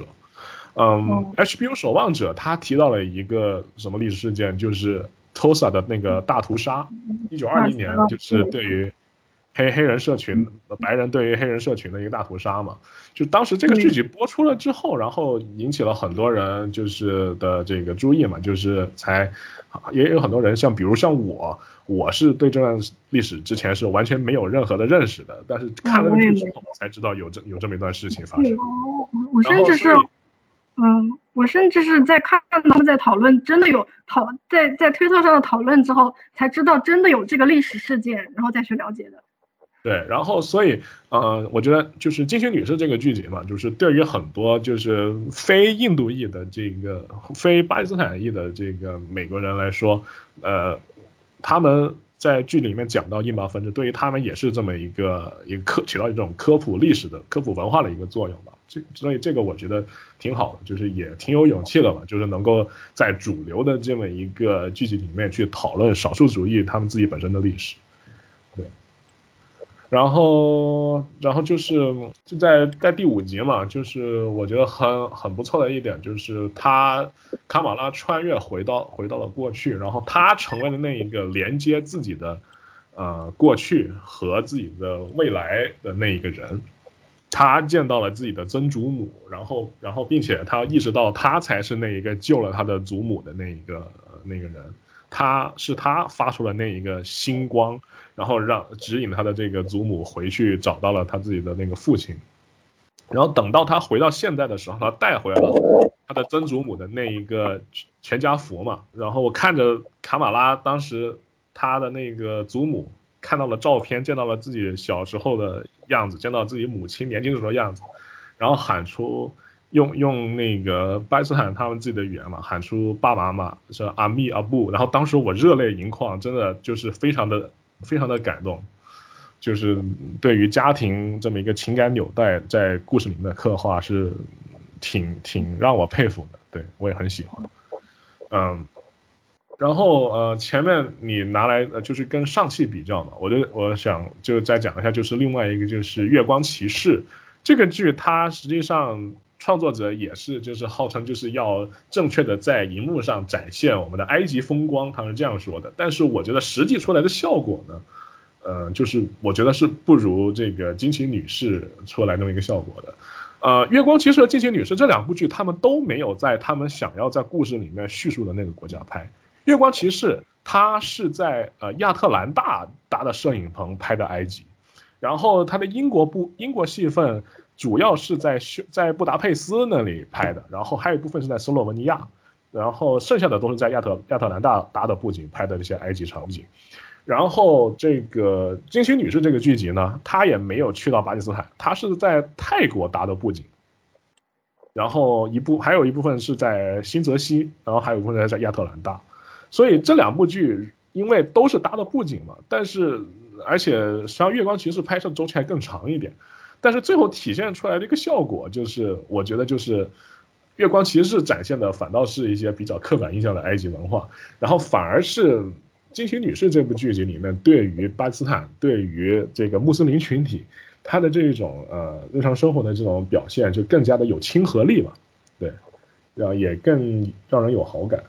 嗯，HBO《守望者》他提到了一个什么历史事件，就是 Tulsa 的那个大屠杀，一九二零年，就是对。于。黑黑人社群，白人对于黑人社群的一个大屠杀嘛，就当时这个剧集播出了之后，然后引起了很多人就是的这个注意嘛，就是才也有很多人像比如像我，我是对这段历史之前是完全没有任何的认识的，但是看了剧之后才知道有这有这么一段事情发生。我甚至是，嗯，我甚至是在看他们在讨论，真的有讨在在推特上的讨论之后，才知道真的有这个历史事件，然后再去了解的。对，然后所以，呃，我觉得就是《金星女士》这个剧集嘛，就是对于很多就是非印度裔的这个非巴基斯坦裔的这个美国人来说，呃，他们在剧里面讲到印巴分治，对于他们也是这么一个一个科起到一种科普历史的科普文化的一个作用吧。这所以这个我觉得挺好的，就是也挺有勇气的吧，就是能够在主流的这么一个剧集里面去讨论少数主义他们自己本身的历史。对然后，然后就是就在在第五集嘛，就是我觉得很很不错的一点，就是他卡马拉穿越回到回到了过去，然后他成为了那一个连接自己的呃过去和自己的未来的那一个人，他见到了自己的曾祖母，然后然后并且他意识到他才是那一个救了他的祖母的那一个那个人，他是他发出了那一个星光。然后让指引他的这个祖母回去找到了他自己的那个父亲，然后等到他回到现在的时候，他带回来了他的曾祖母的那一个全家福嘛。然后我看着卡马拉当时他的那个祖母看到了照片，见到了自己小时候的样子，见到自己母亲年轻时候的样子，然后喊出用用那个巴基斯坦他们自己的语言嘛，喊出爸爸妈妈是阿密阿布。然后当时我热泪盈眶，真的就是非常的非常的感动。就是对于家庭这么一个情感纽带，在故事里面的刻画是挺挺让我佩服的，对我也很喜欢。嗯，然后呃，前面你拿来呃就是跟上汽比较嘛，我就我想就再讲一下，就是另外一个就是《月光骑士》这个剧，它实际上创作者也是就是号称就是要正确的在荧幕上展现我们的埃及风光，他是这样说的。但是我觉得实际出来的效果呢？呃，就是我觉得是不如这个惊奇女士出来那么一个效果的，呃，月光骑士和惊奇女士这两部剧，他们都没有在他们想要在故事里面叙述的那个国家拍。月光骑士他是在呃亚特兰大搭的摄影棚拍的埃及，然后他的英国部英国戏份主要是在在布达佩斯那里拍的，然后还有一部分是在斯洛文尼亚，然后剩下的都是在亚特亚特兰大搭的布景拍的这些埃及场景。然后这个金星女士这个剧集呢，她也没有去到巴基斯坦，她是在泰国搭的布景。然后一部还有一部分是在新泽西，然后还有一部分在亚特兰大。所以这两部剧因为都是搭的布景嘛，但是而且实际上《月光骑士》拍摄周期还更长一点，但是最后体现出来的一个效果就是，我觉得就是《月光骑士》展现的反倒是一些比较刻板印象的埃及文化，然后反而是。《惊奇女士》这部剧集里面，对于巴基斯坦，对于这个穆斯林群体，他的这种呃日常生活的这种表现，就更加的有亲和力嘛，对，然后也更让人有好感。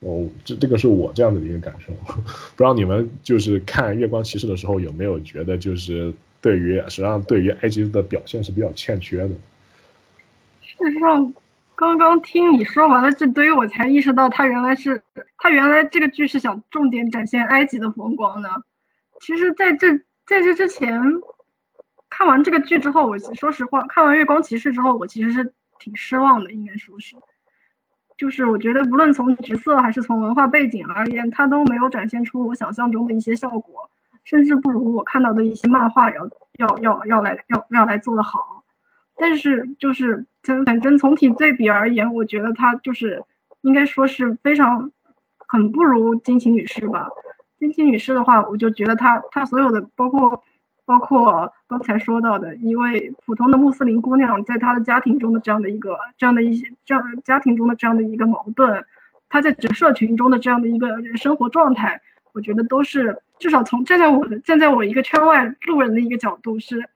哦，这这个是我这样的一个感受，不知道你们就是看《月光骑士》的时候有没有觉得，就是对于实际上对于埃及的表现是比较欠缺的。事实上。刚刚听你说完了这堆，我才意识到他原来是他原来这个剧是想重点展现埃及的风光呢。其实，在这在这之前，看完这个剧之后，我说实话，看完《月光骑士》之后，我其实是挺失望的，应该说是，就是我觉得无论从角色还是从文化背景而言，它都没有展现出我想象中的一些效果，甚至不如我看到的一些漫画要要要要来要要来做的好。但是就是。反正总体对比而言，我觉得它就是应该说是非常很不如金奇女士吧。金奇女士的话，我就觉得她她所有的包括包括刚才说到的一位普通的穆斯林姑娘，在她的家庭中的这样的一个这样的一些这样家庭中的这样的一个矛盾，她在整社群中的这样的一个生活状态，我觉得都是至少从站在我的站在我一个圈外路人的一个角度是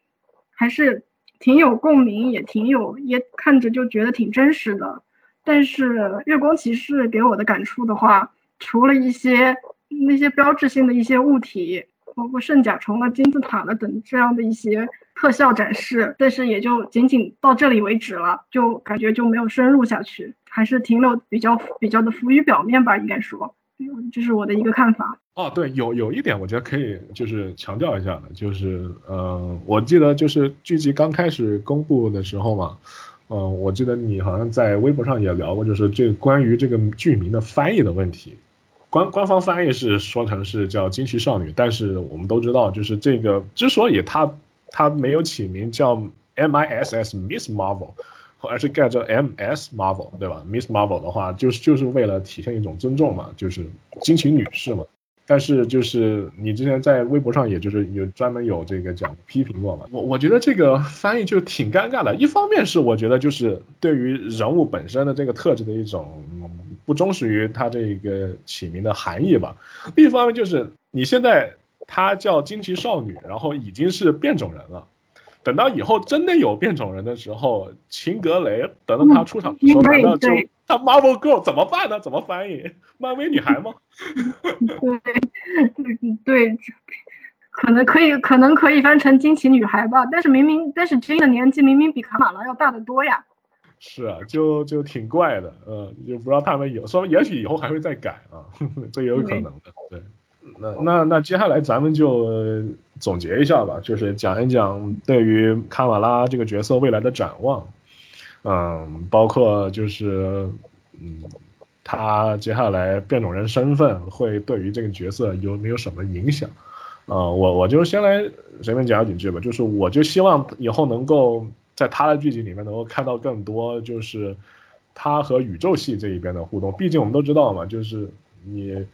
还是。挺有共鸣，也挺有，也看着就觉得挺真实的。但是《月光骑士》给我的感触的话，除了一些那些标志性的一些物体，包括圣甲虫了、金字塔了等这样的一些特效展示，但是也就仅仅到这里为止了，就感觉就没有深入下去，还是停留比较比较的浮于表面吧，应该说。这是我的一个看法哦，对，有有一点我觉得可以就是强调一下的，就是呃，我记得就是剧集刚开始公布的时候嘛，嗯，我记得你好像在微博上也聊过，就是这关于这个剧名的翻译的问题，官官方翻译是说成是叫惊奇少女，但是我们都知道，就是这个之所以她她没有起名叫 M I S S Miss Marvel。而是盖着 M.S. Marvel，对吧？Miss Marvel 的话，就是就是为了体现一种尊重嘛，就是惊奇女士嘛。但是就是你之前在微博上，也就是有专门有这个讲批评过嘛。我我觉得这个翻译就挺尴尬的。一方面是我觉得就是对于人物本身的这个特质的一种不忠实于它这个起名的含义吧。另一方面就是你现在她叫惊奇少女，然后已经是变种人了。等到以后真的有变种人的时候，秦格雷等到他出场的时候，难道就他 Marvel Girl 怎么办呢？怎么翻译？漫威女孩吗？对对，可能可以，可能可以翻成惊奇女孩吧。但是明明，但是 J 的年纪明明比卡玛拉要大得多呀。是啊，就就挺怪的，嗯，就不知道他们有说，也许以后还会再改啊，这也有可能的，对。那那那接下来咱们就总结一下吧，就是讲一讲对于卡瓦拉这个角色未来的展望，嗯，包括就是嗯，他接下来变种人身份会对于这个角色有没有什么影响？啊，我我就先来随便讲几句吧，就是我就希望以后能够在他的剧集里面能够看到更多，就是他和宇宙系这一边的互动。毕竟我们都知道嘛，就是你。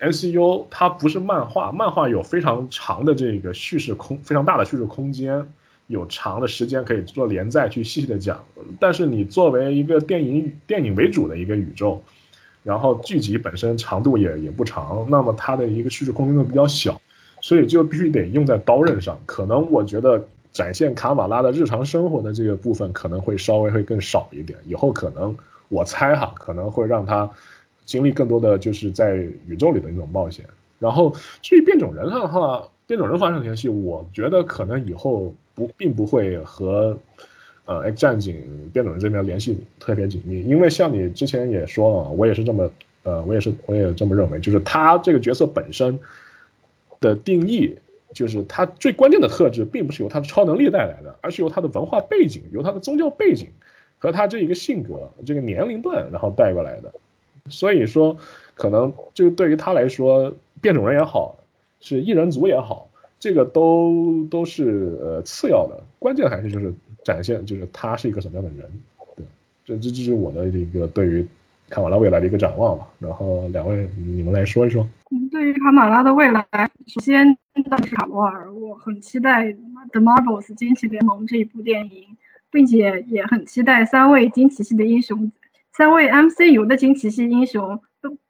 S U 它不是漫画，漫画有非常长的这个叙事空，非常大的叙事空间，有长的时间可以做连载去细细的讲。但是你作为一个电影电影为主的一个宇宙，然后剧集本身长度也也不长，那么它的一个叙事空间就比较小，所以就必须得用在刀刃上。可能我觉得展现卡瓦拉的日常生活的这个部分可能会稍微会更少一点。以后可能我猜哈，可能会让他。经历更多的就是在宇宙里的一种冒险。然后至于变种人的话，变种人发生联系，我觉得可能以后不并不会和呃 X 战警变种人这边联系特别紧密，因为像你之前也说了，我也是这么呃，我也是我也这么认为，就是他这个角色本身的定义，就是他最关键的特质，并不是由他的超能力带来的，而是由他的文化背景、由他的宗教背景和他这一个性格、这个年龄段然后带过来的。所以说，可能就对于他来说，变种人也好，是异人族也好，这个都都是呃次要的，关键还是就是展现就是他是一个什么样的人，对，这这这是我的一个对于卡马拉未来的一个展望吧。然后两位你们来说一说。对于卡马拉的未来，首先是卡罗尔，我很期待《The Marvels 惊奇联盟》这一部电影，并且也很期待三位惊奇系的英雄。三位 MCU 的惊奇系英雄，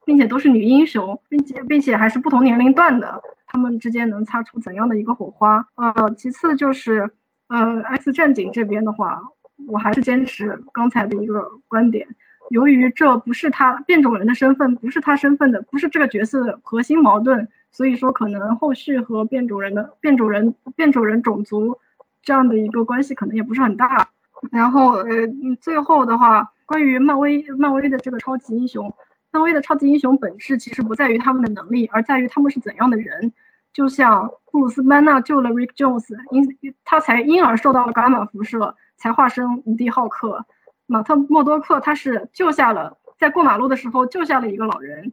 并且都是女英雄，并且并且还是不同年龄段的，他们之间能擦出怎样的一个火花？呃，其次就是，呃，X 战警这边的话，我还是坚持刚才的一个观点，由于这不是他变种人的身份，不是他身份的，不是这个角色的核心矛盾，所以说可能后续和变种人的变种人变种人种族这样的一个关系可能也不是很大。然后，呃，最后的话。关于漫威，漫威的这个超级英雄，漫威的超级英雄本质其实不在于他们的能力，而在于他们是怎样的人。就像布鲁斯班纳救了 Rick Jones，因他才因而受到了伽马辐射，才化身无敌浩克。马特默多克他是救下了，在过马路的时候救下了一个老人，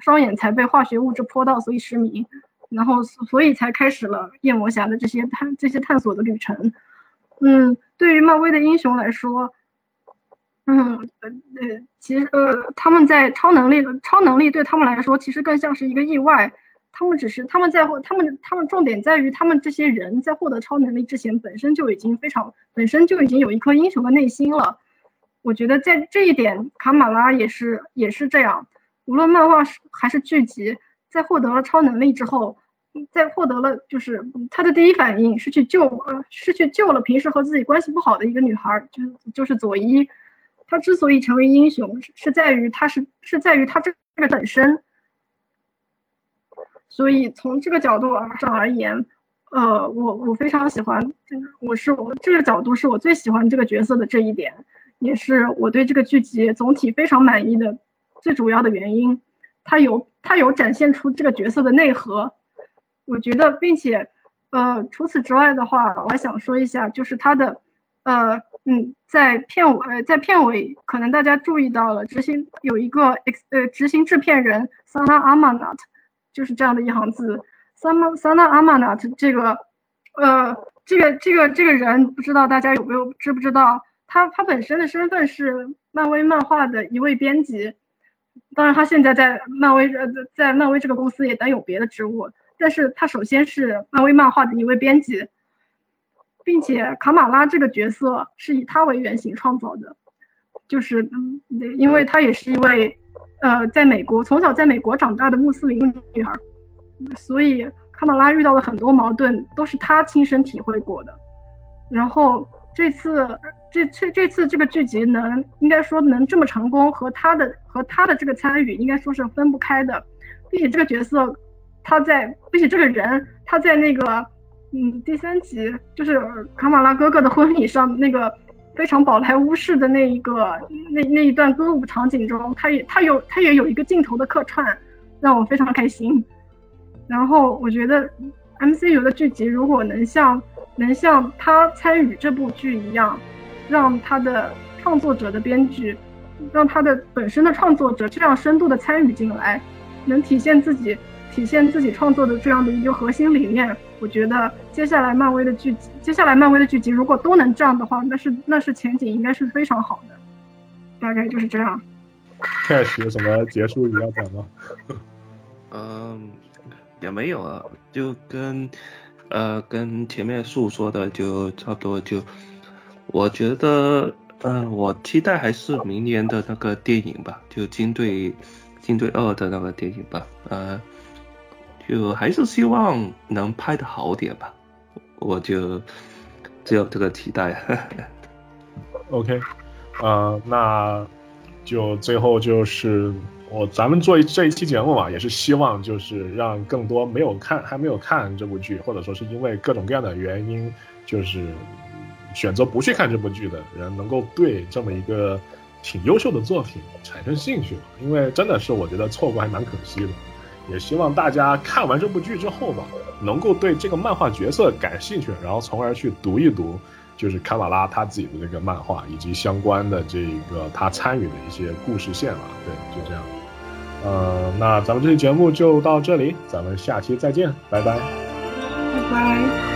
双眼才被化学物质泼到，所以失明，然后所以才开始了夜魔侠的这些探这些探索的旅程。嗯，对于漫威的英雄来说。嗯，呃，其实呃，他们在超能力的超能力对他们来说，其实更像是一个意外。他们只是他们在他们他们重点在于他们这些人在获得超能力之前，本身就已经非常本身就已经有一颗英雄的内心了。我觉得在这一点，卡马拉也是也是这样。无论漫画还是剧集，在获得了超能力之后，在获得了就是他的第一反应是去救呃是去救了平时和自己关系不好的一个女孩，就是就是佐伊。他之所以成为英雄，是在于他是是在于他这个本身。所以从这个角度而上而言，呃，我我非常喜欢，我是我这个角度是我最喜欢这个角色的这一点，也是我对这个剧集总体非常满意的最主要的原因。他有他有展现出这个角色的内核，我觉得，并且，呃，除此之外的话，我还想说一下，就是他的，呃。嗯，在片尾，在片尾，可能大家注意到了，执行有一个呃，执行制片人 Sana Amanat，就是这样的一行字。Sana Sana Amanat 这个，呃，这个这个这个人，不知道大家有没有知不知道？他他本身的身份是漫威漫画的一位编辑，当然他现在在漫威，呃，在漫威这个公司也担有别的职务，但是他首先是漫威漫画的一位编辑。并且卡马拉这个角色是以他为原型创造的，就是嗯，因为她也是一位，呃，在美国从小在美国长大的穆斯林女孩，所以卡马拉遇到的很多矛盾都是她亲身体会过的。然后这次这这这次这个剧集能应该说能这么成功，和他的和他的这个参与应该说是分不开的，并且这个角色他在，并且这个人他在那个。嗯，第三集就是卡马拉哥哥的婚礼上那个非常宝莱坞式的那一个那那一段歌舞场景中，他也他有他也有一个镜头的客串，让我非常开心。然后我觉得 MCU 的剧集如果能像能像他参与这部剧一样，让他的创作者的编剧，让他的本身的创作者这样深度的参与进来，能体现自己体现自己创作的这样的一个核心理念，我觉得接下来漫威的剧集，接下来漫威的剧集如果都能这样的话，那是那是前景应该是非常好的，大概就是这样。Cash 有什么结束语要讲吗？嗯，也没有啊，就跟呃跟前面诉说的就差不多。就我觉得，嗯，我期待还是明年的那个电影吧，就金队金队二的那个电影吧。呃，就还是希望能拍的好点吧，我就只有这个期待。OK，呃，那就最后就是我咱们做这一期节目嘛，也是希望就是让更多没有看还没有看这部剧，或者说是因为各种各样的原因，就是选择不去看这部剧的人，能够对这么一个挺优秀的作品产生兴趣吧。因为真的是我觉得错过还蛮可惜的。也希望大家看完这部剧之后吧，能够对这个漫画角色感兴趣，然后从而去读一读。就是卡马拉他自己的这个漫画，以及相关的这个他参与的一些故事线吧。对，就这样。呃，那咱们这期节目就到这里，咱们下期再见，拜拜。拜拜。